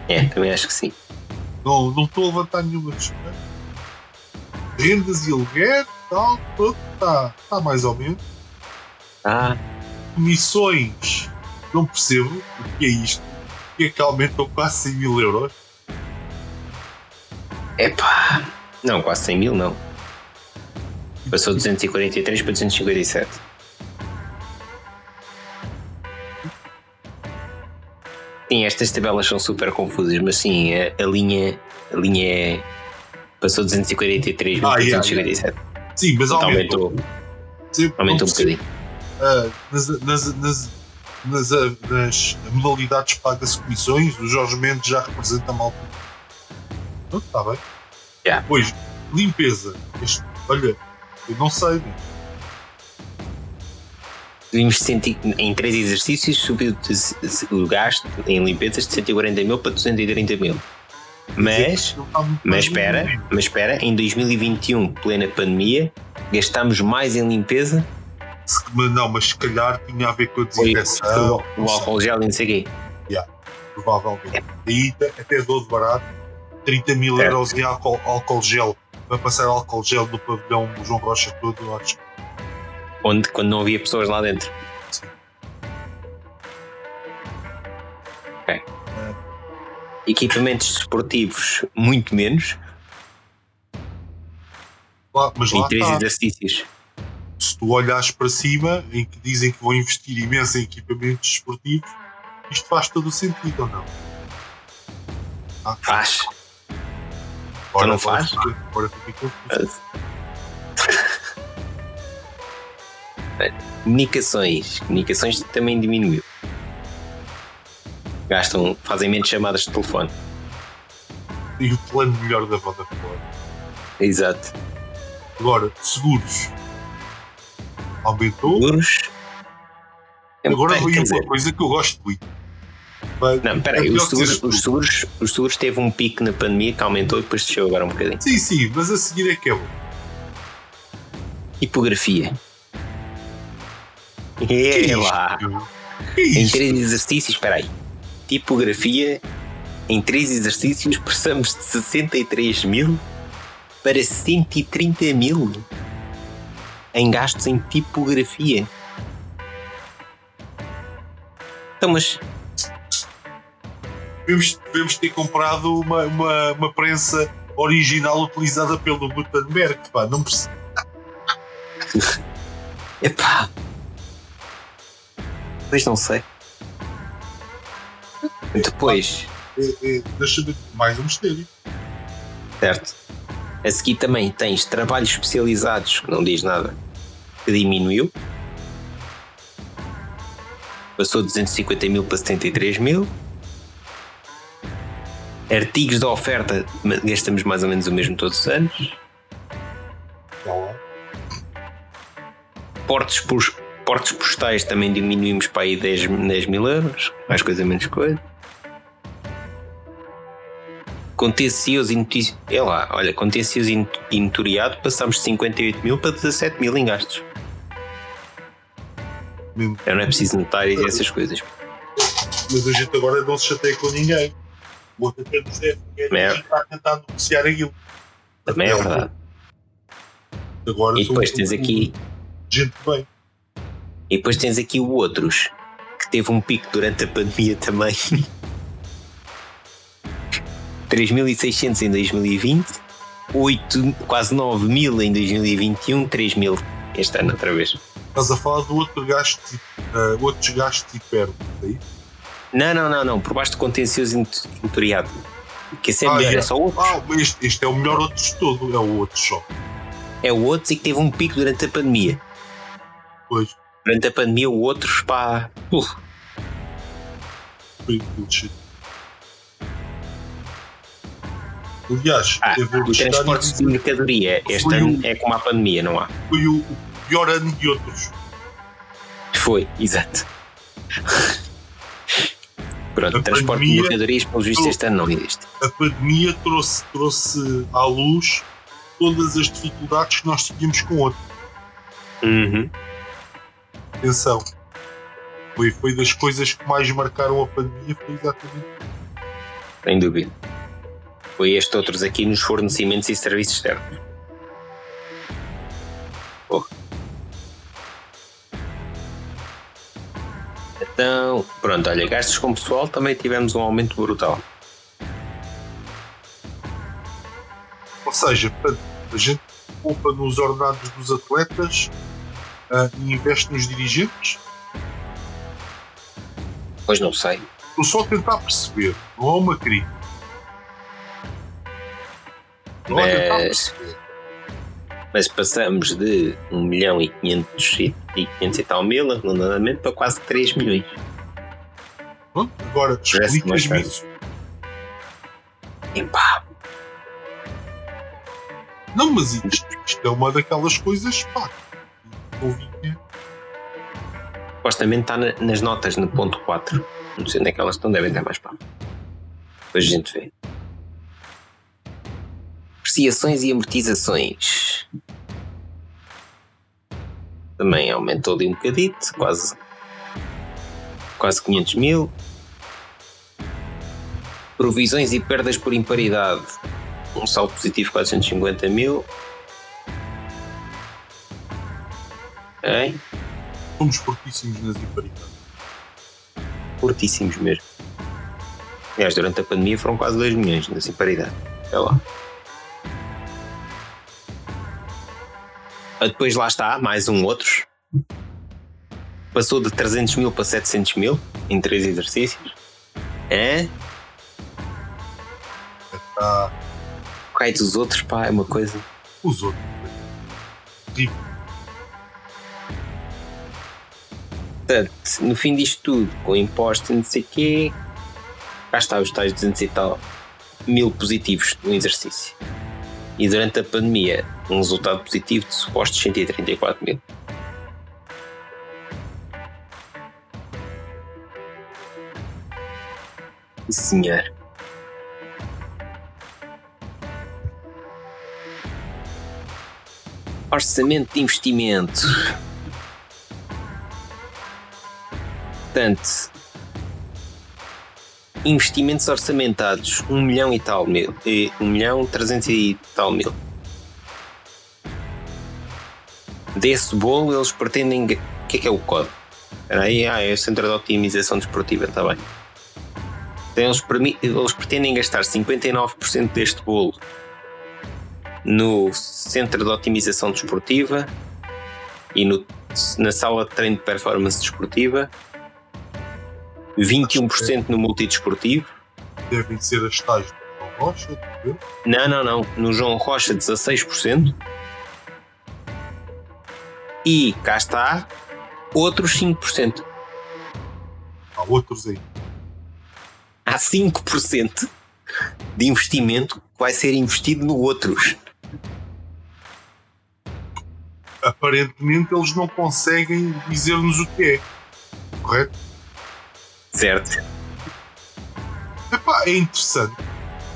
S1: É, também acho que sim.
S2: Não, não estou a levantar nenhuma questão. Rendas e aluguer, tal, tudo está, está mais ou menos.
S1: Ah.
S2: Comissões, não percebo o que é isto. Que é que aumentam quase 100 mil euros.
S1: Epá, não, quase 100 mil não. Passou de 243 para 257. Sim, estas tabelas são super confusas, mas sim, a, a linha, a linha é. Passou de 243 para ah, 257. Yeah,
S2: yeah. Sim, mas então aumentou. Aumentou,
S1: Sim, aumentou um bocadinho.
S2: Uh, nas, nas, nas, nas, ah, nas modalidades paga-se comissões, o Jorge Mendes já representa mal está bem.
S1: Yeah.
S2: Depois, limpeza. Este, olha, eu não sei.
S1: em três exercícios subiu o gasto em limpezas de 140 mil para 230 mil. Mas, mas espera, mas espera, em 2021, plena pandemia, gastámos mais em limpeza.
S2: Não, mas se calhar tinha a ver com a desinfecção.
S1: O álcool gel e não sei o quê.
S2: Yeah, provavelmente. E até dou de barato 30 mil é. euros em álcool, álcool gel para passar álcool gel do pavilhão do João Rocha todo, acho.
S1: Onde, quando não havia pessoas lá dentro. Sim. Okay. Equipamentos desportivos, muito menos.
S2: Lá, mas
S1: em
S2: lá
S1: três
S2: está.
S1: exercícios.
S2: Se tu olhares para cima, em que dizem que vão investir imenso em equipamentos desportivos, isto faz todo o sentido ou não?
S1: Ah, faz. Agora não faz? <laughs> Agora Comunicações. Comunicações também diminuiu. Gastam, fazem menos chamadas de telefone.
S2: E o plano melhor da Vodafone.
S1: Exato.
S2: Agora, seguros. Aumentou.
S1: Seguros.
S2: Agora vem uma coisa que eu gosto muito
S1: não, peraí, os seguros, os, seguros, os seguros teve um pico na pandemia que aumentou e depois desceu agora um bocadinho.
S2: Sim, sim, mas a seguir é que é bom.
S1: Tipografia. É, lá. Em três exercícios, espera aí. Tipografia, em três exercícios passamos de 63 mil para 130 mil em gastos em tipografia. Então, mas
S2: devemos, devemos ter comprado uma, uma, uma prensa original utilizada pelo Gutenberg, pá, não percebo. <laughs>
S1: Epá. Pois não sei. Depois.
S2: É, é, Deixa-me mais um mistério.
S1: Certo. A seguir também tens trabalhos especializados, que não diz nada, que diminuiu. Passou de 250 mil para 73 mil Artigos da oferta, gastamos mais ou menos o mesmo todos os anos. Portos, portos postais também diminuímos para aí 10, 10 mil euros, mais coisa menos coisa. Contencioso é lá, olha, contencioso notoriado passámos de 58 mil para 17 mil em gastos. Já não é preciso notar essas coisas.
S2: mas a gente agora não se chateia com ninguém. O outro até nos deve dinheiro e está a tentar negociar aquilo.
S1: Também é verdade. Agora e depois tens aqui.
S2: Gente bem.
S1: E depois tens aqui o outros, que teve um pico durante a pandemia também. <laughs> 3.600 em 2020, 8, quase 9 mil em 2021, 3 mil este ano outra vez.
S2: Estás a falar do outro gasto, uh, outros gastos hiper, é
S1: Não, não, não, não, por baixo de contencioso interiado. Que esse é ah, melhor, é, é só outros.
S2: Ah, este, este é o melhor outro de todo, é o outro só.
S1: É o outro e que teve um pico durante a pandemia.
S2: Pois.
S1: Durante a pandemia, o outro, pá. Uh.
S2: Foi Aliás,
S1: ah, o transporte de mercadoria este ano o, é como a pandemia, não há?
S2: Foi o, o pior ano de outros.
S1: Foi, exato. Pronto, a transporte pandemia, de mercadorias, pelos vistos, este ano não existe.
S2: A pandemia trouxe, trouxe à luz todas as dificuldades que nós tínhamos com outro.
S1: Uhum.
S2: Atenção. Foi, foi das coisas que mais marcaram a pandemia, foi exatamente.
S1: Sem dúvida foi este outros aqui nos fornecimentos e serviços externos. Oh. Então, pronto, olha, gastos com pessoal também tivemos um aumento brutal.
S2: Ou seja, a gente poupa nos ordenados dos atletas uh, e investe nos dirigentes?
S1: Pois não sei.
S2: Estou só a tentar perceber, não há uma crítica.
S1: Mas, mas passamos de 1 milhão e 500 e, 500 e tal mil, arredondadamente, para quase 3 milhões.
S2: Bom, agora, explicas-me isso.
S1: Epá.
S2: Não, mas isto, isto, é uma daquelas coisas, pá, ouvinha.
S1: Supostamente está na, nas notas no ponto 4. Não sei onde é que elas estão, devem estar mais para. Depois a gente vê. Depreciações e amortizações. Também aumentou ali um bocadito, quase, quase 500 mil. Provisões e perdas por imparidade. Um saldo positivo 450 mil. Ok.
S2: Somos fortíssimos nas imparidades.
S1: Fortíssimos mesmo. Aliás, durante a pandemia foram quase 2 milhões nas imparidades. É lá. Depois lá está, mais um outros. Passou de 300 mil para 700 mil em três exercícios. É? O cai dos outros, pá, é uma coisa.
S2: Os outros. Tipo.
S1: Portanto, no fim disto tudo, com imposto e não sei o quê, cá está os tais 200 e tal mil positivos no exercício e durante a pandemia um resultado positivo de supostos 134 mil. Senhor. Orçamento de investimento. Portanto, investimentos orçamentados 1 milhão e tal mil, e 1 milhão 300 e tal mil. Desse bolo eles pretendem. O que é que é o código? Espera aí, ah, é o Centro de Otimização Desportiva, está bem. Então eles, eles pretendem gastar 59% deste bolo no Centro de Otimização Desportiva e no, na Sala de Treino de Performance Desportiva 21% no multidesportivo.
S2: Devem ser as tais do João Rocha?
S1: Não, não, não. No João Rocha, 16%. E cá está, outros 5%.
S2: Há outros aí.
S1: Há 5% de investimento que vai ser investido no outros.
S2: Aparentemente eles não conseguem dizer-nos o que é. Correto?
S1: Certo.
S2: Epá, é interessante.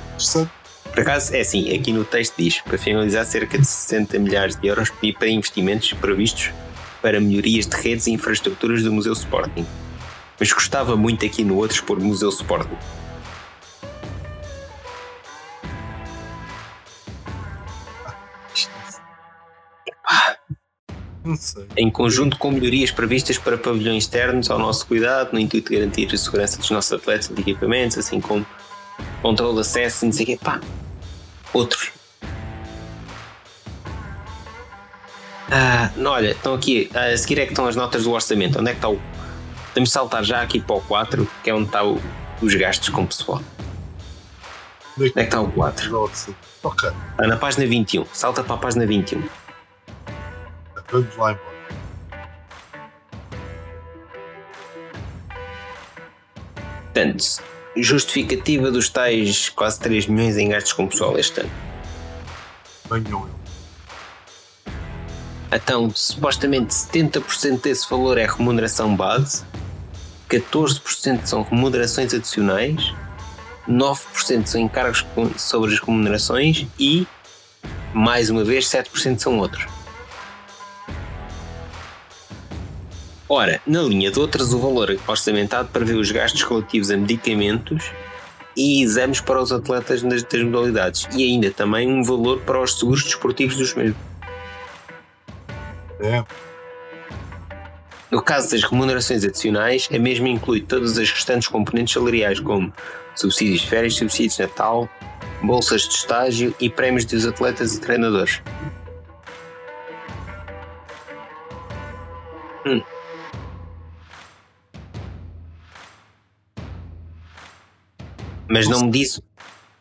S2: Interessante.
S1: Por acaso, é assim, aqui no texto diz, para finalizar, cerca de 60 milhares de euros para investimentos previstos para melhorias de redes e infraestruturas do Museu Sporting. Mas gostava muito aqui no outro expor Museu Sporting. Em conjunto com melhorias previstas para pavilhões externos ao nosso cuidado, no intuito de garantir a segurança dos nossos atletas e equipamentos, assim como controle de acesso, não sei o quê. Pá, outros. Ah, não, olha, estão aqui, a seguir é que estão as notas do orçamento. Onde é que está o. Temos de saltar já aqui para o 4, que é onde está o, os gastos com o pessoal. Onde é que está o 4?
S2: Ok.
S1: Está na página 21. Salta para a página 21.
S2: Vamos lá embora.
S1: Portanto, justificativa dos tais quase 3 milhões em gastos com pessoal este ano.
S2: Venham eu.
S1: Então, supostamente 70% desse valor é remuneração base, 14% são remunerações adicionais, 9% são encargos sobre as remunerações e, mais uma vez, 7% são outros. Ora, na linha de outras, o valor orçamentado prevê os gastos relativos a medicamentos e exames para os atletas nas das modalidades e ainda também um valor para os seguros desportivos dos mesmos.
S2: É.
S1: No caso das remunerações adicionais, a mesma inclui todas as restantes componentes salariais, como subsídios de férias, subsídios de Natal, bolsas de estágio e prémios dos atletas e treinadores. Hum. Mas não me disse.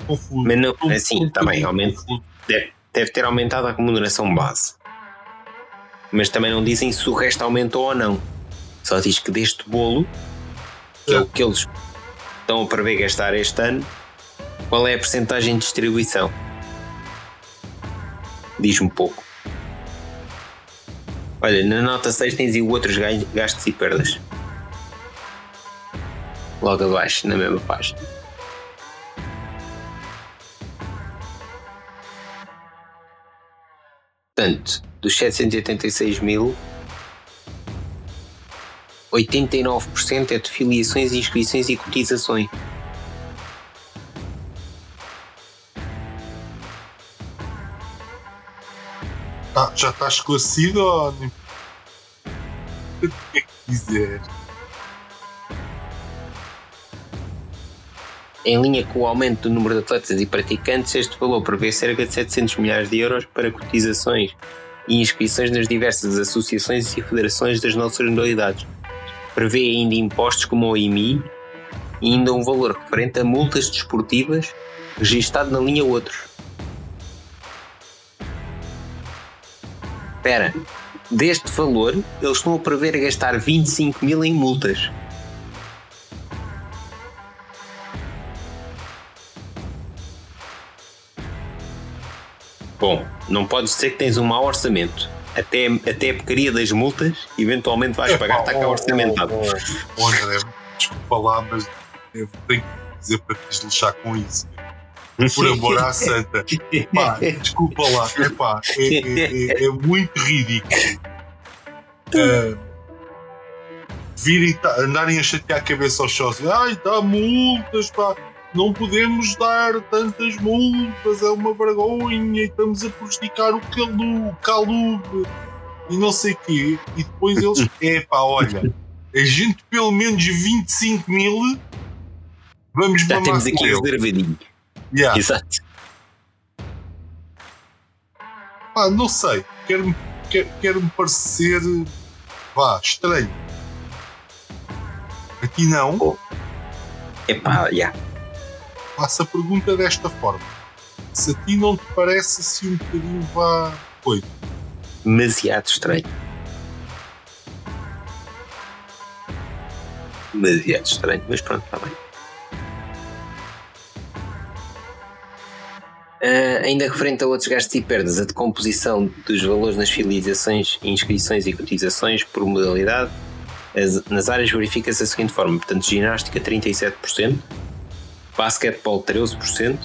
S2: Confuso.
S1: Mas não, assim, também aumenta, deve, deve ter aumentado a remuneração base. Mas também não dizem se o resto aumentou ou não. Só diz que deste bolo, que é, é o que eles estão a prever gastar este ano, qual é a percentagem de distribuição? Diz-me pouco. Olha, na nota 6 tens aí outros gastos e perdas. Logo abaixo, na mesma página. Portanto, dos 786 mil, 89% é de filiações, inscrições e cotizações.
S2: Ah, já está esclarecido ou o que é que dizer?
S1: Em linha com o aumento do número de atletas e praticantes, este valor prevê cerca de 700 milhares de euros para cotizações e inscrições nas diversas associações e federações das nossas modalidades. Prevê ainda impostos como o IMI e ainda um valor referente a multas desportivas registado na linha Outros. Espera, deste valor eles estão a prever gastar 25 mil em multas. Bom, não podes dizer que tens um mau orçamento. Até, até a porcaria das multas, eventualmente vais pagar, está cá orçamentado.
S2: Oh, oh, oh, André, desculpa lá, mas eu tenho que dizer para te desleixar com isso. Por amor à santa. Pá, desculpa lá, epá, é, é, é, é muito ridículo. Uh, virem, andarem a chatear a cabeça aos sócios. Ai, dá multas, pá não podemos dar tantas multas, é uma vergonha, e estamos a prejudicar o calu, calube e não sei o quê. E depois eles, <laughs> é pá, olha, a gente pelo menos 25 mil, vamos
S1: Já temos aqui reservadinho.
S2: Yeah.
S1: Exato.
S2: Pá, não sei, quero-me quero, quero -me parecer, vá, estranho. Aqui não.
S1: Oh. Epá, já. Yeah
S2: faço a pergunta desta forma. Se a ti não te parece assim um bocadinho vá coito?
S1: Demasiado estranho. Demasiado estranho, mas pronto, está bem. Uh, ainda referente a outros gastos e perdas, a decomposição dos valores nas filializações, inscrições e cotizações por modalidade, as, nas áreas verifica-se da seguinte forma: portanto, ginástica 37%, basquetebol 13%,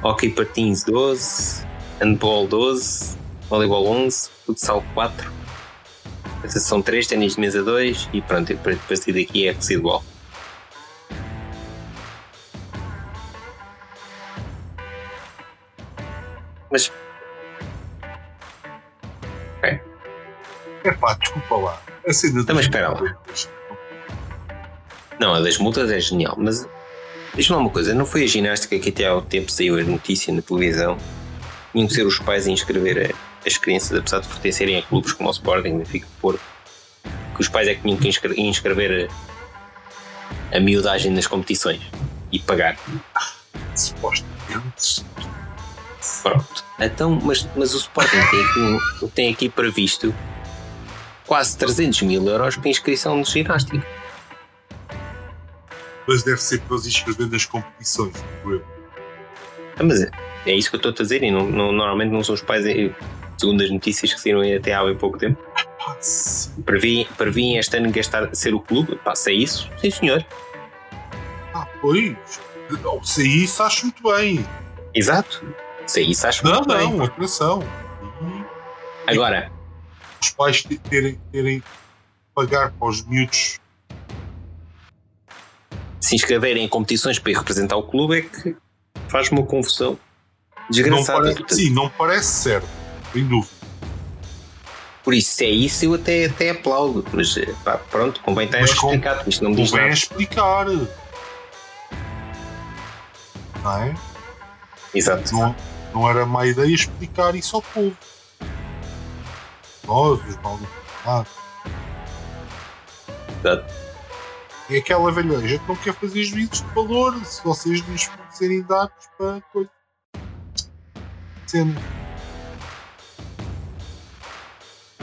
S1: hockey patins 12%, handball 12%, voleibol 11%, futsal 4%, São três ténis de mesa 2 e pronto, depois daqui é residual. Mas.
S2: É. É pá, desculpa lá. A cena
S1: então, mas espera lá. Não, a das multas é genial, mas diz-me uma coisa: não foi a ginástica que até ao tempo saiu a notícia na televisão? Tinham que ser os pais a inscrever as crianças, apesar de pertencerem a clubes como o Sporting, Benfica Porto, que os pais é que tinham que inscrever a, a miudagem nas competições e pagar.
S2: Supostamente.
S1: Pronto. Então, mas, mas o Sporting tem aqui, tem aqui previsto quase 300 mil euros para inscrição de ginástica.
S2: Mas deve ser para os inscrever nas competições,
S1: ah, mas é, é, isso que eu estou a dizer e não, não, normalmente não são os pais, segundo as notícias que saíram até há bem pouco tempo. Previ, previ este ano gastar ser o clube, passa é isso, sim senhor.
S2: Ah, pois. Se é isso, acho muito bem.
S1: Exato. Se é isso, acho
S2: não,
S1: muito
S2: não,
S1: bem.
S2: Não, não, atenção.
S1: Agora.
S2: Os pais terem, terem pagar para os miúdos
S1: se inscreverem em competições para ir representar o clube é que faz uma confusão desgraçada.
S2: Não parece, sim, não parece certo, sem dúvida.
S1: Por isso, se é isso, eu até, até aplaudo. Mas pá, pronto, convém estar explicado. Isto não me diz
S2: convém
S1: nada.
S2: explicar. Não é?
S1: Exato.
S2: Não, não era má ideia explicar isso ao povo. Nós, os mal.
S1: Exato.
S2: É aquela velha, a gente não quer fazer juízos de valor se vocês nos fornecerem dados para coisa. Sendo.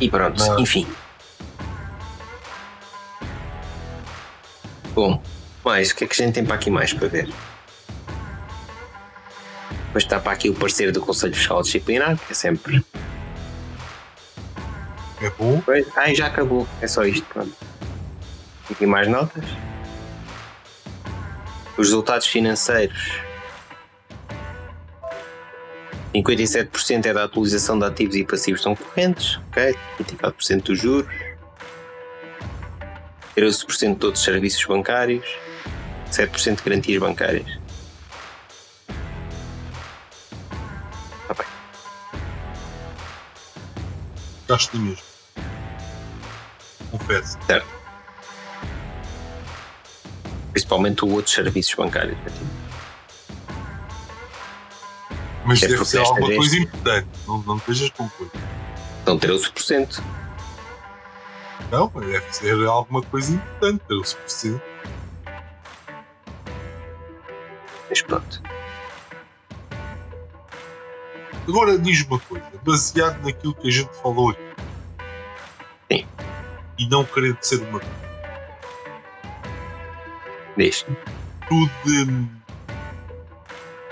S1: E pronto, não. enfim. Bom, mais, o que é que a gente tem para aqui mais para ver? Depois está para aqui o parceiro do Conselho Fiscal Disciplinar, que é sempre.
S2: É bom?
S1: Ai, já acabou, é só isto, pronto. Aqui mais notas. Os resultados financeiros. 57% é da atualização de ativos e passivos não correntes, ok? 24% dos juros. 13% de todos os serviços bancários. 7% de garantias bancárias. Está bem.
S2: Gasto mesmo. Confesso.
S1: Certo principalmente outros serviços bancários.
S2: Mas é deve ser alguma vez, coisa importante, não, não estejas com coisa.
S1: São 13%.
S2: Não, deve ser alguma coisa importante, 13%.
S1: Mas pronto.
S2: Agora diz uma coisa, baseado naquilo que a gente falou aqui.
S1: Sim.
S2: E não querendo ser uma
S1: Diz.
S2: Tu de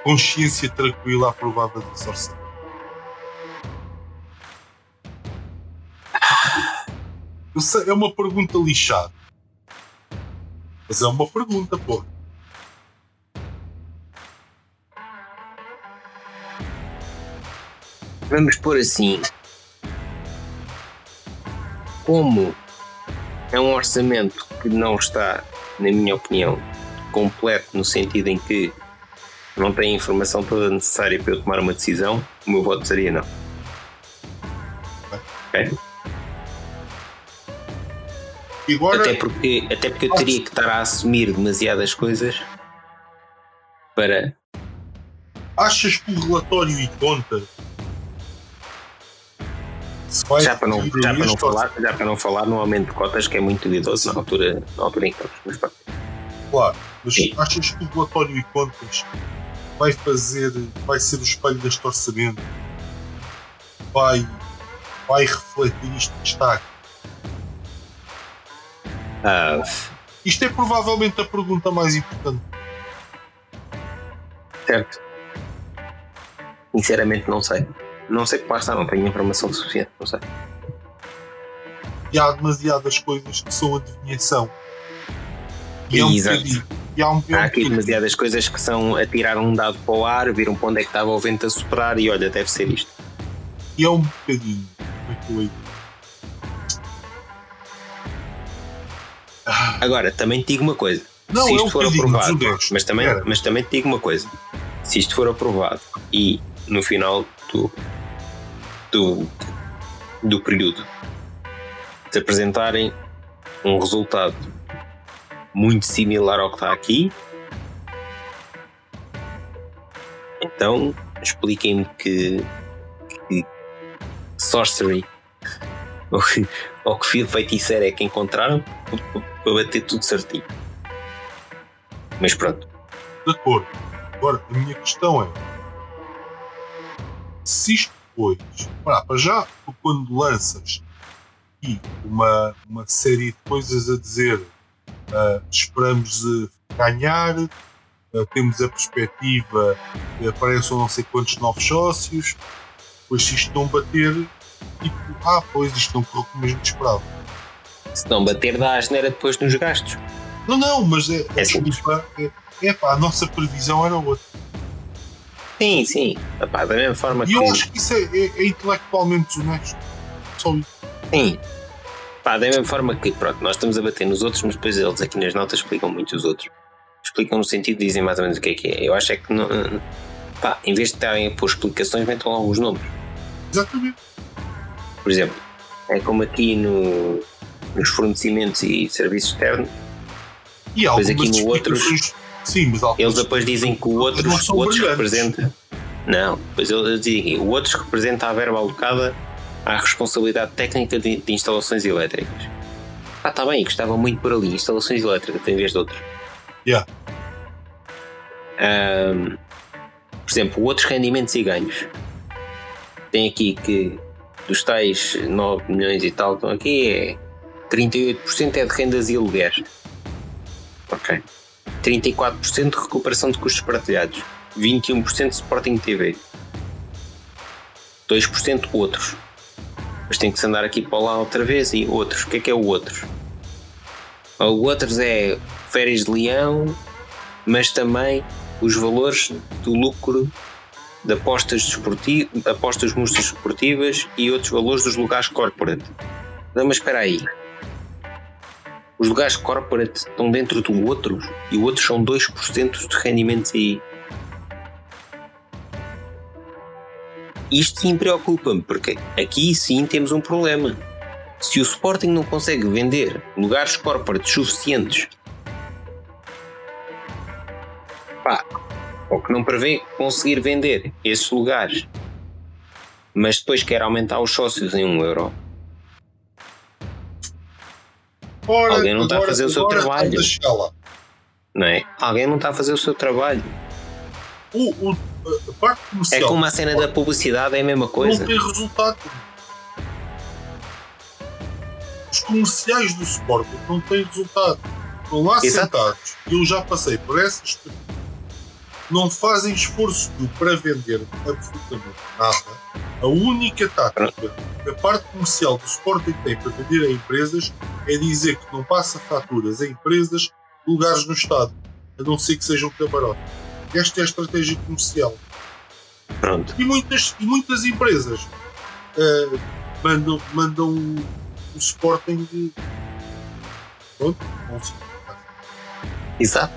S2: consciência tranquila aprovava desse orçamento? Sei, é uma pergunta lixada. Mas é uma pergunta, pô.
S1: Vamos pôr assim. Como é um orçamento que não está na minha opinião, completo no sentido em que não tem a informação toda necessária para eu tomar uma decisão, o meu voto seria não. Ok? Agora, até, porque, até porque eu teria que estar a assumir demasiadas coisas para.
S2: Achas que o relatório e
S1: já para não, já para não falar, já para não falar no aumento de cotas que é muito duvidoso na altura, na altura em que estamos. Mas,
S2: claro, mas Sim. achas que o relatório e contas vai fazer, vai ser o espelho deste orçamento? Vai, vai refletir isto que está aqui?
S1: Ah.
S2: Isto é provavelmente a pergunta mais importante.
S1: Certo. Sinceramente não sei. Não sei que lá está, não tenho informação suficiente, não sei.
S2: E há demasiadas coisas que são adivinhação.
S1: E, é um e há, um, há aqui demasiadas coisas que são atirar um dado para o ar, viram para onde é que estava o vento a soprar e olha, deve ser isto.
S2: E é um bocadinho. É
S1: Ah. Agora, também te digo uma coisa. Não, se isto é for aprovado, mas também, mas também te digo uma coisa. Se isto for aprovado e no final do, do, do período se apresentarem um resultado muito similar ao que está aqui, então expliquem-me que, que Sorcery <laughs> ou que, ou que feiticeiro é que encontraram para bater tudo certinho. Mas pronto.
S2: De acordo. Agora, a minha questão é: se isto depois, para já, quando lanças aqui uma, uma série de coisas a dizer, uh, esperamos uh, ganhar, uh, temos a perspectiva que apareçam não sei quantos novos sócios, pois se isto não bater, tipo, ah, pois isto não correu como a gente esperava.
S1: Se não bater, dá a geneira depois nos gastos.
S2: Não, não, mas é, é, é, é pá, a nossa previsão era outra.
S1: Sim, sim. Epá, da mesma forma
S2: e que. E eu acho que isso é, é, é intelectualmente honesto. Só isso.
S1: Sim. Pá, da mesma forma que, pronto, nós estamos a bater nos outros, mas depois eles aqui nas notas explicam muito os outros. Explicam no sentido, dizem mais ou menos o que é que é. Eu acho é que, não, pá, em vez de estarem a pôr explicações, metam lá os nomes.
S2: Exatamente.
S1: Por exemplo, é como aqui no, nos fornecimentos e serviços externos.
S2: E depois aqui no outros. Sim, mas
S1: eles depois dizem que o outros, outros representa. Não, depois eles dizem o outros representa a verba alocada à responsabilidade técnica de, de instalações elétricas. Ah, está bem, gostava muito por ali, instalações elétricas em vez de outros.
S2: Yeah.
S1: Um, por exemplo, outros rendimentos e ganhos. Tem aqui que dos tais 9 milhões e tal estão aqui, é 38% é de rendas e alugueres. Ok. 34% de recuperação de custos partilhados. 21% de Sporting TV. 2% outros. Mas tem que se andar aqui para lá outra vez e outros. O que é que é o outros? O outros é férias de leão, mas também os valores do lucro de apostas, desportivas, apostas esportivas e outros valores dos lugares corporate. Mas espera aí. Os lugares corporate estão dentro do outros e o outros são 2% de rendimentos aí. Isto sim preocupa-me, porque aqui sim temos um problema. Se o Sporting não consegue vender lugares corporate suficientes, pá, ou que não prevê conseguir vender esses lugares, mas depois quer aumentar os sócios em um euro, Ora, Alguém não está a fazer o seu trabalho. Não é? Alguém não está a fazer o seu trabalho.
S2: O, o, a parte comercial.
S1: É como a cena da publicidade, é a mesma coisa.
S2: Não tem resultado. Os comerciais do Sport não têm resultado. Estão lá Exato. sentados. Eu já passei por essas. Não fazem esforço para vender absolutamente nada. A única tática que a parte comercial do Sporting tem para vender a empresas é dizer que não passa faturas a empresas lugares no Estado, a não ser que sejam camarote. Esta é a estratégia comercial.
S1: Pronto.
S2: E muitas, e muitas empresas uh, mandam, mandam o Sporting de. Pronto, não.
S1: Exato.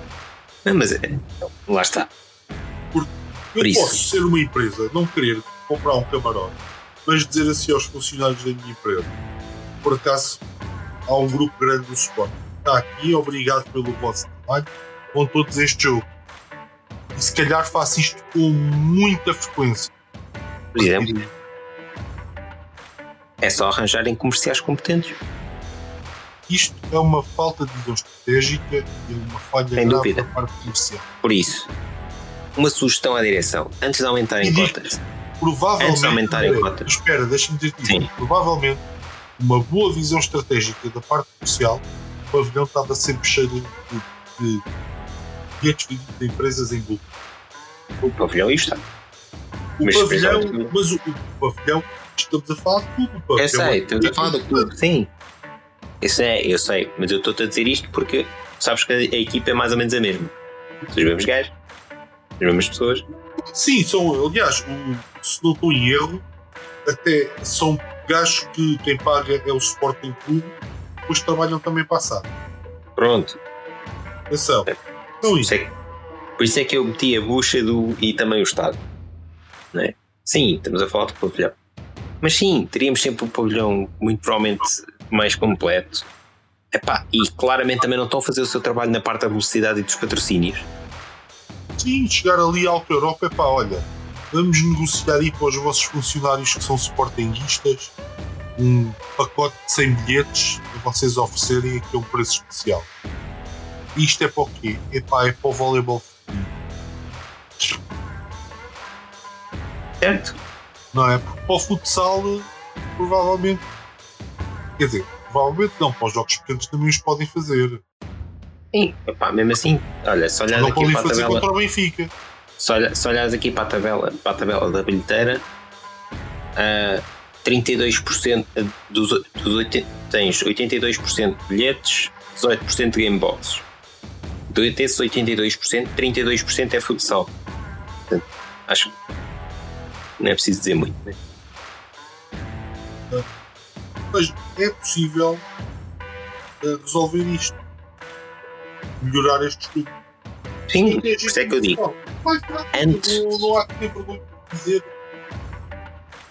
S1: Mas é, lá está.
S2: Porque eu Por posso ser uma empresa, não querer comprar um camarote, mas dizer assim aos funcionários da minha empresa: por acaso há um grupo grande do Sporting, está aqui, obrigado pelo vosso trabalho, vão todos este jogo e se calhar faço isto com muita frequência.
S1: Por exemplo, é só arranjarem comerciais competentes.
S2: Isto é uma falta de visão estratégica e uma falha Sem grave dúvida. da parte comercial.
S1: Por isso, uma sugestão à direção: antes de aumentarem cotas.
S2: Provavelmente. Antes de aumentarem cotas. Espera, deixa-me dizer isto. Provavelmente, uma boa visão estratégica da parte comercial, o pavilhão estava sempre cheio de, de, vendidos de empresas em lucro.
S1: O pavilhão está.
S2: O mas pavilhão, mas o, o, pavilhão, estamos a falar de tudo. O
S1: pavilhão, eu sei, estamos a falar de tudo, sim. Isso é, eu sei, mas eu estou-te a dizer isto porque sabes que a, a equipa é mais ou menos a mesma. Os mesmos gajos, as mesmas pessoas.
S2: Sim, são, aliás, o, se não estou em erro, até são gajos que quem paga é o Sporting Clube, depois trabalham também para a SAD.
S1: Pronto.
S2: Atenção. Então,
S1: isso. É, por isso é que eu meti a bucha do, e também o Estado. Não é? Sim, estamos a falar do pavilhão. Mas sim, teríamos sempre um pavilhão muito provavelmente mais completo. Epá, e claramente também não estão a fazer o seu trabalho na parte da velocidade e dos patrocínios.
S2: Sim, chegar ali à Alta Europa, epá, olha, vamos negociar aí para os vossos funcionários que são sportinguistas um pacote de 100 bilhetes para vocês oferecerem aqui a um preço especial. Isto é para o quê? Epá, é para o voleibol
S1: Certo.
S2: Não é? Porque para o futsal, provavelmente. Quer dizer, provavelmente não, para os jogos pequenos também os podem fazer.
S1: Sim, epá, mesmo assim, olha, se olhares aqui para a tabela.
S2: Contra o Benfica.
S1: Se, olha, se olhares aqui para a tabela, para a tabela da bilheteira, uh, 32% dos, dos 80, tens 82% de bilhetes, 18% de game boxes. Desses 82%, 32% é futsal. Portanto, acho que não é preciso dizer muito. Né?
S2: Mas é possível uh, resolver isto. Melhorar este estudo.
S1: Sim, por isso é que eu digo. Antes.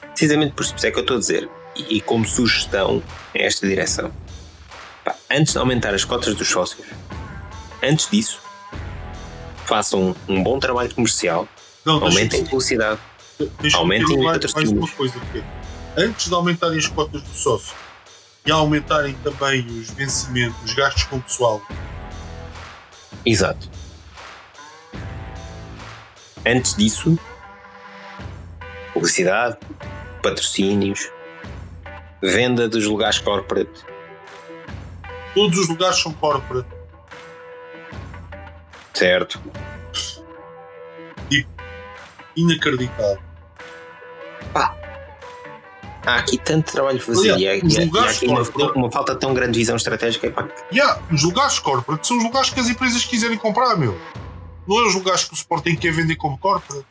S1: Precisamente por isso é que eu estou a dizer, e, e como sugestão em esta direção, pá, antes de aumentar as cotas dos sócios, antes disso, façam um, um bom trabalho comercial, não, aumentem a velocidade, aumentem o patrocínio.
S2: Antes de aumentarem as cotas do sócio e aumentarem também os vencimentos, os gastos com o pessoal.
S1: Exato. Antes disso, publicidade, patrocínios, venda dos lugares corporate.
S2: Todos os lugares são corporate.
S1: Certo.
S2: E inacreditável.
S1: Pá. Há aqui tanto trabalho a fazer e, há, e, e há aqui uma, uma, falta tão grande de visão estratégica. Pá.
S2: Yeah, os lugares corporate são os lugares que as empresas quiserem comprar, meu. Não é os lugares que o Sporting quer vender como corporate.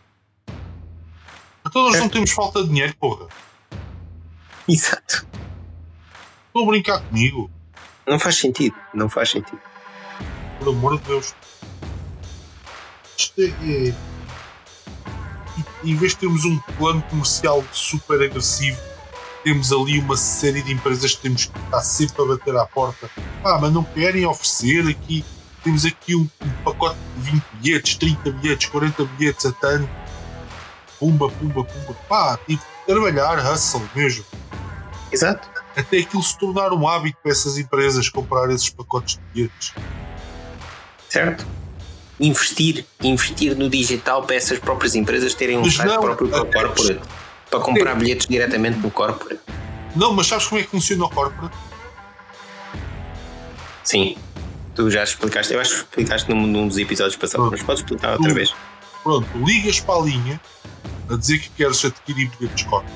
S2: Então nós é. não temos falta de dinheiro, porra.
S1: Exato.
S2: Estou a brincar comigo.
S1: Não faz sentido, não faz sentido.
S2: Por amor de Deus. Isto é. é... Em vez de termos um plano comercial super agressivo, temos ali uma série de empresas que temos que estar sempre a bater à porta. Ah, mas não querem oferecer aqui. Temos aqui um, um pacote de 20 bilhetes, 30 bilhetes, 40 bilhetes a tanto pumba, pumba, pumba, pá, tipo, trabalhar, hustle mesmo.
S1: Exato.
S2: Até aquilo se tornar um hábito para essas empresas comprar esses pacotes de bilhetes.
S1: Certo. Investir, investir no digital para essas próprias empresas terem um mas site não, próprio para o corporate. Para comprar é. bilhetes diretamente no corporate.
S2: Não, mas sabes como é que funciona o corporate?
S1: Sim. Tu já explicaste, eu acho que explicaste num, num dos episódios passados, Pronto. mas podes explicar outra tu, vez.
S2: Pronto, ligas para a linha a dizer que queres adquirir bilhetes corte.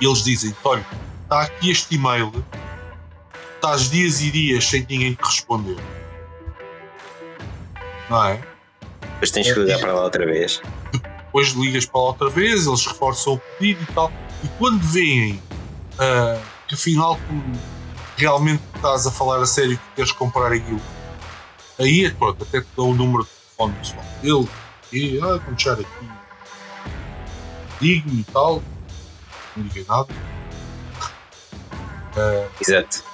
S2: E eles dizem: olha, está aqui este e-mail, estás dias e dias sem ninguém te responder. Não é?
S1: Depois tens que ligar para lá outra vez.
S2: Depois ligas para lá outra vez, eles reforçam o pedido e tal. E quando veem uh, que afinal tu realmente estás a falar a sério que queres comprar aquilo, aí é pronto, até te dão o número de telefone pessoal dele e ah, quando chegar aqui digo-me e tal. Não liguei nada.
S1: Uh, <laughs> Exato.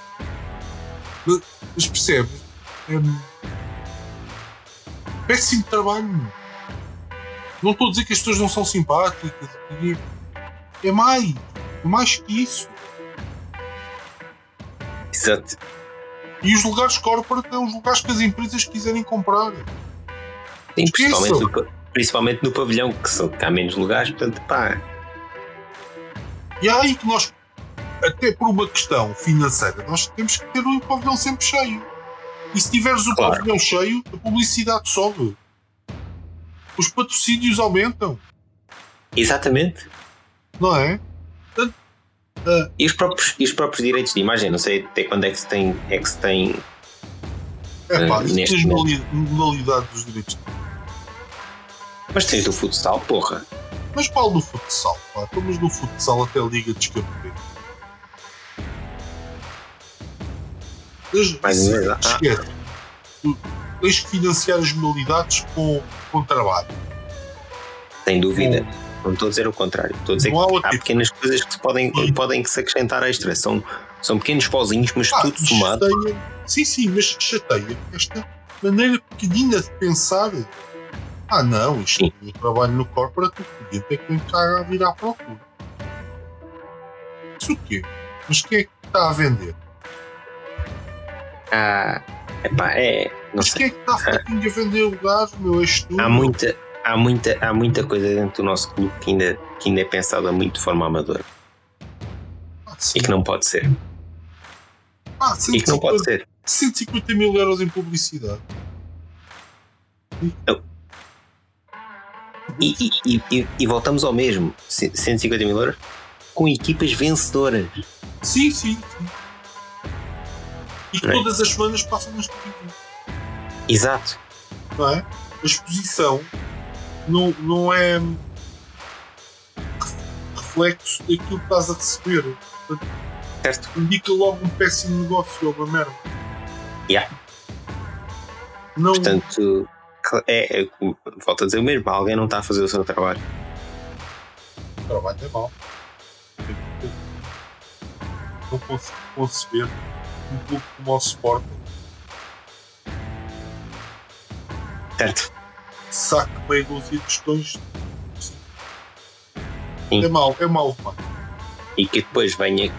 S2: Mas, mas percebes? É, péssimo trabalho. Não estou a dizer que as pessoas não são simpáticas. É mais. É mais que isso.
S1: Exato.
S2: E os lugares corporate são os lugares que as empresas quiserem comprar.
S1: Sim, principalmente no, principalmente no pavilhão, que, são, que há menos lugares, portanto, pá.
S2: E há aí que nós, até por uma questão financeira, nós temos que ter o pavilhão sempre cheio. E se tiveres o claro. pavilhão cheio, a publicidade sobe. Os patrocínios aumentam.
S1: Exatamente.
S2: Não é?
S1: Uh, e, os próprios, e os próprios direitos de imagem, não sei até quando é que se tem. É que se tem
S2: é pá, uh, neste modalidade dos direitos de imagem
S1: mas tens do futsal, porra.
S2: Mas qual do futsal? Pá? Estamos no futsal até a Liga de Escapamento. Mais esquece. Ah. Tens que financiar as modalidades com, com trabalho.
S1: Sem dúvida. Não estou a dizer o contrário. Estou a dizer que há pequenas coisas que se podem, podem se acrescentar extra. São, são pequenos pozinhos, mas ah, tudo somado.
S2: Chateia, sim, sim, mas chateia esta maneira pequenina de pensar. Ah, não, isto sim. eu trabalho no corporate, o cliente é quem está a virar à procura. Isso o quê? Mas quem é que está a vender?
S1: Ah, epá, é.
S2: Não mas sei. quem é que está a, a vender lugares, meu? És
S1: Há muita, há, muita, há muita coisa dentro do nosso clube que ainda, que ainda é pensada muito de forma amadora. Ah, e que não pode ser.
S2: Ah,
S1: e que não pode ser.
S2: 150 mil euros em publicidade.
S1: E, e, e, e, voltamos ao mesmo: 150 mil euros com equipas vencedoras.
S2: Sim, sim, sim. E que é? todas as semanas passam vídeo.
S1: Exato.
S2: Não é? A exposição não, não é reflexo daquilo que estás a receber.
S1: certo.
S2: Indica logo um péssimo negócio ou uma merda.
S1: Yeah. Não... Portanto, é, é, volto a dizer o mesmo, alguém não está a fazer o seu trabalho.
S2: O trabalho é mau. Não consigo conceber um clube como o Sporting.
S1: Certo.
S2: Saque meio dúzia de questões. É mau, é mau, mano.
S1: E que depois venha,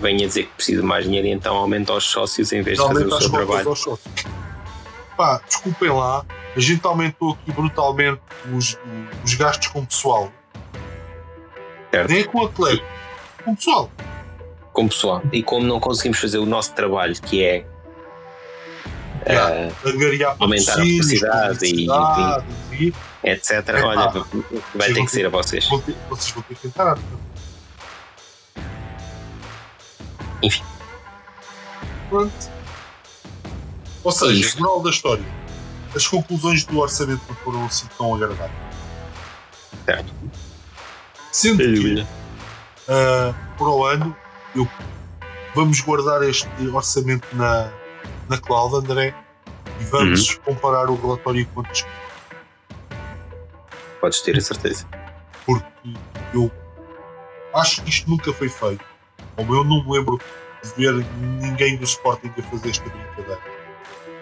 S1: venha dizer que precisa de mais dinheiro e então aumenta aos sócios em vez de fazer o seu trabalho. Aos sócios.
S2: Pá, desculpem lá, a gente aumentou aqui brutalmente os, os gastos com o pessoal. Certo. Nem com o atleta, com o pessoal.
S1: Com o pessoal. E como não conseguimos fazer o nosso trabalho, que é
S2: uh,
S1: aumentar a velocidade e, e, etc. É, Olha, pá, vai ter que ser a vocês.
S2: Ter, vocês vão ter que entrar.
S1: Enfim.
S2: Pronto. Ou seja, moral da história as conclusões do orçamento não foram assim tão agradáveis.
S1: Certo.
S2: Sendo que uh, para o ano eu, vamos guardar este orçamento na, na cloud, André, e vamos uhum. comparar o relatório com outros.
S1: Podes ter a certeza.
S2: Porque eu acho que isto nunca foi feito. Como eu não me lembro de ver ninguém do Sporting a fazer esta brincadeira.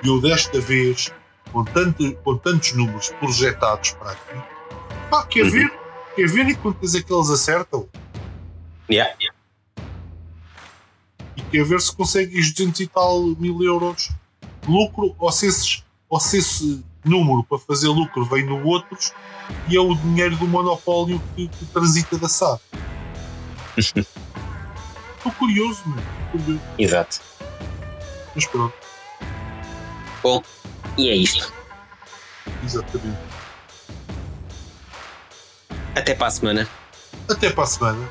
S2: E eu desta vez com, tanto, com tantos números projetados para aqui, pá, quer uhum. ver? Quer ver e quantas é que eles acertam?
S1: Yeah.
S2: E quer ver se consegues 200 e tal mil euros de lucro ou se, esses, ou se esse número para fazer lucro vem no outros e é o dinheiro do monopólio que, que transita da SAD. <laughs> Estou curioso. Curioso.
S1: Exato.
S2: Mas pronto.
S1: Bom, e é isto.
S2: Exatamente.
S1: Até para a semana.
S2: Até para a semana.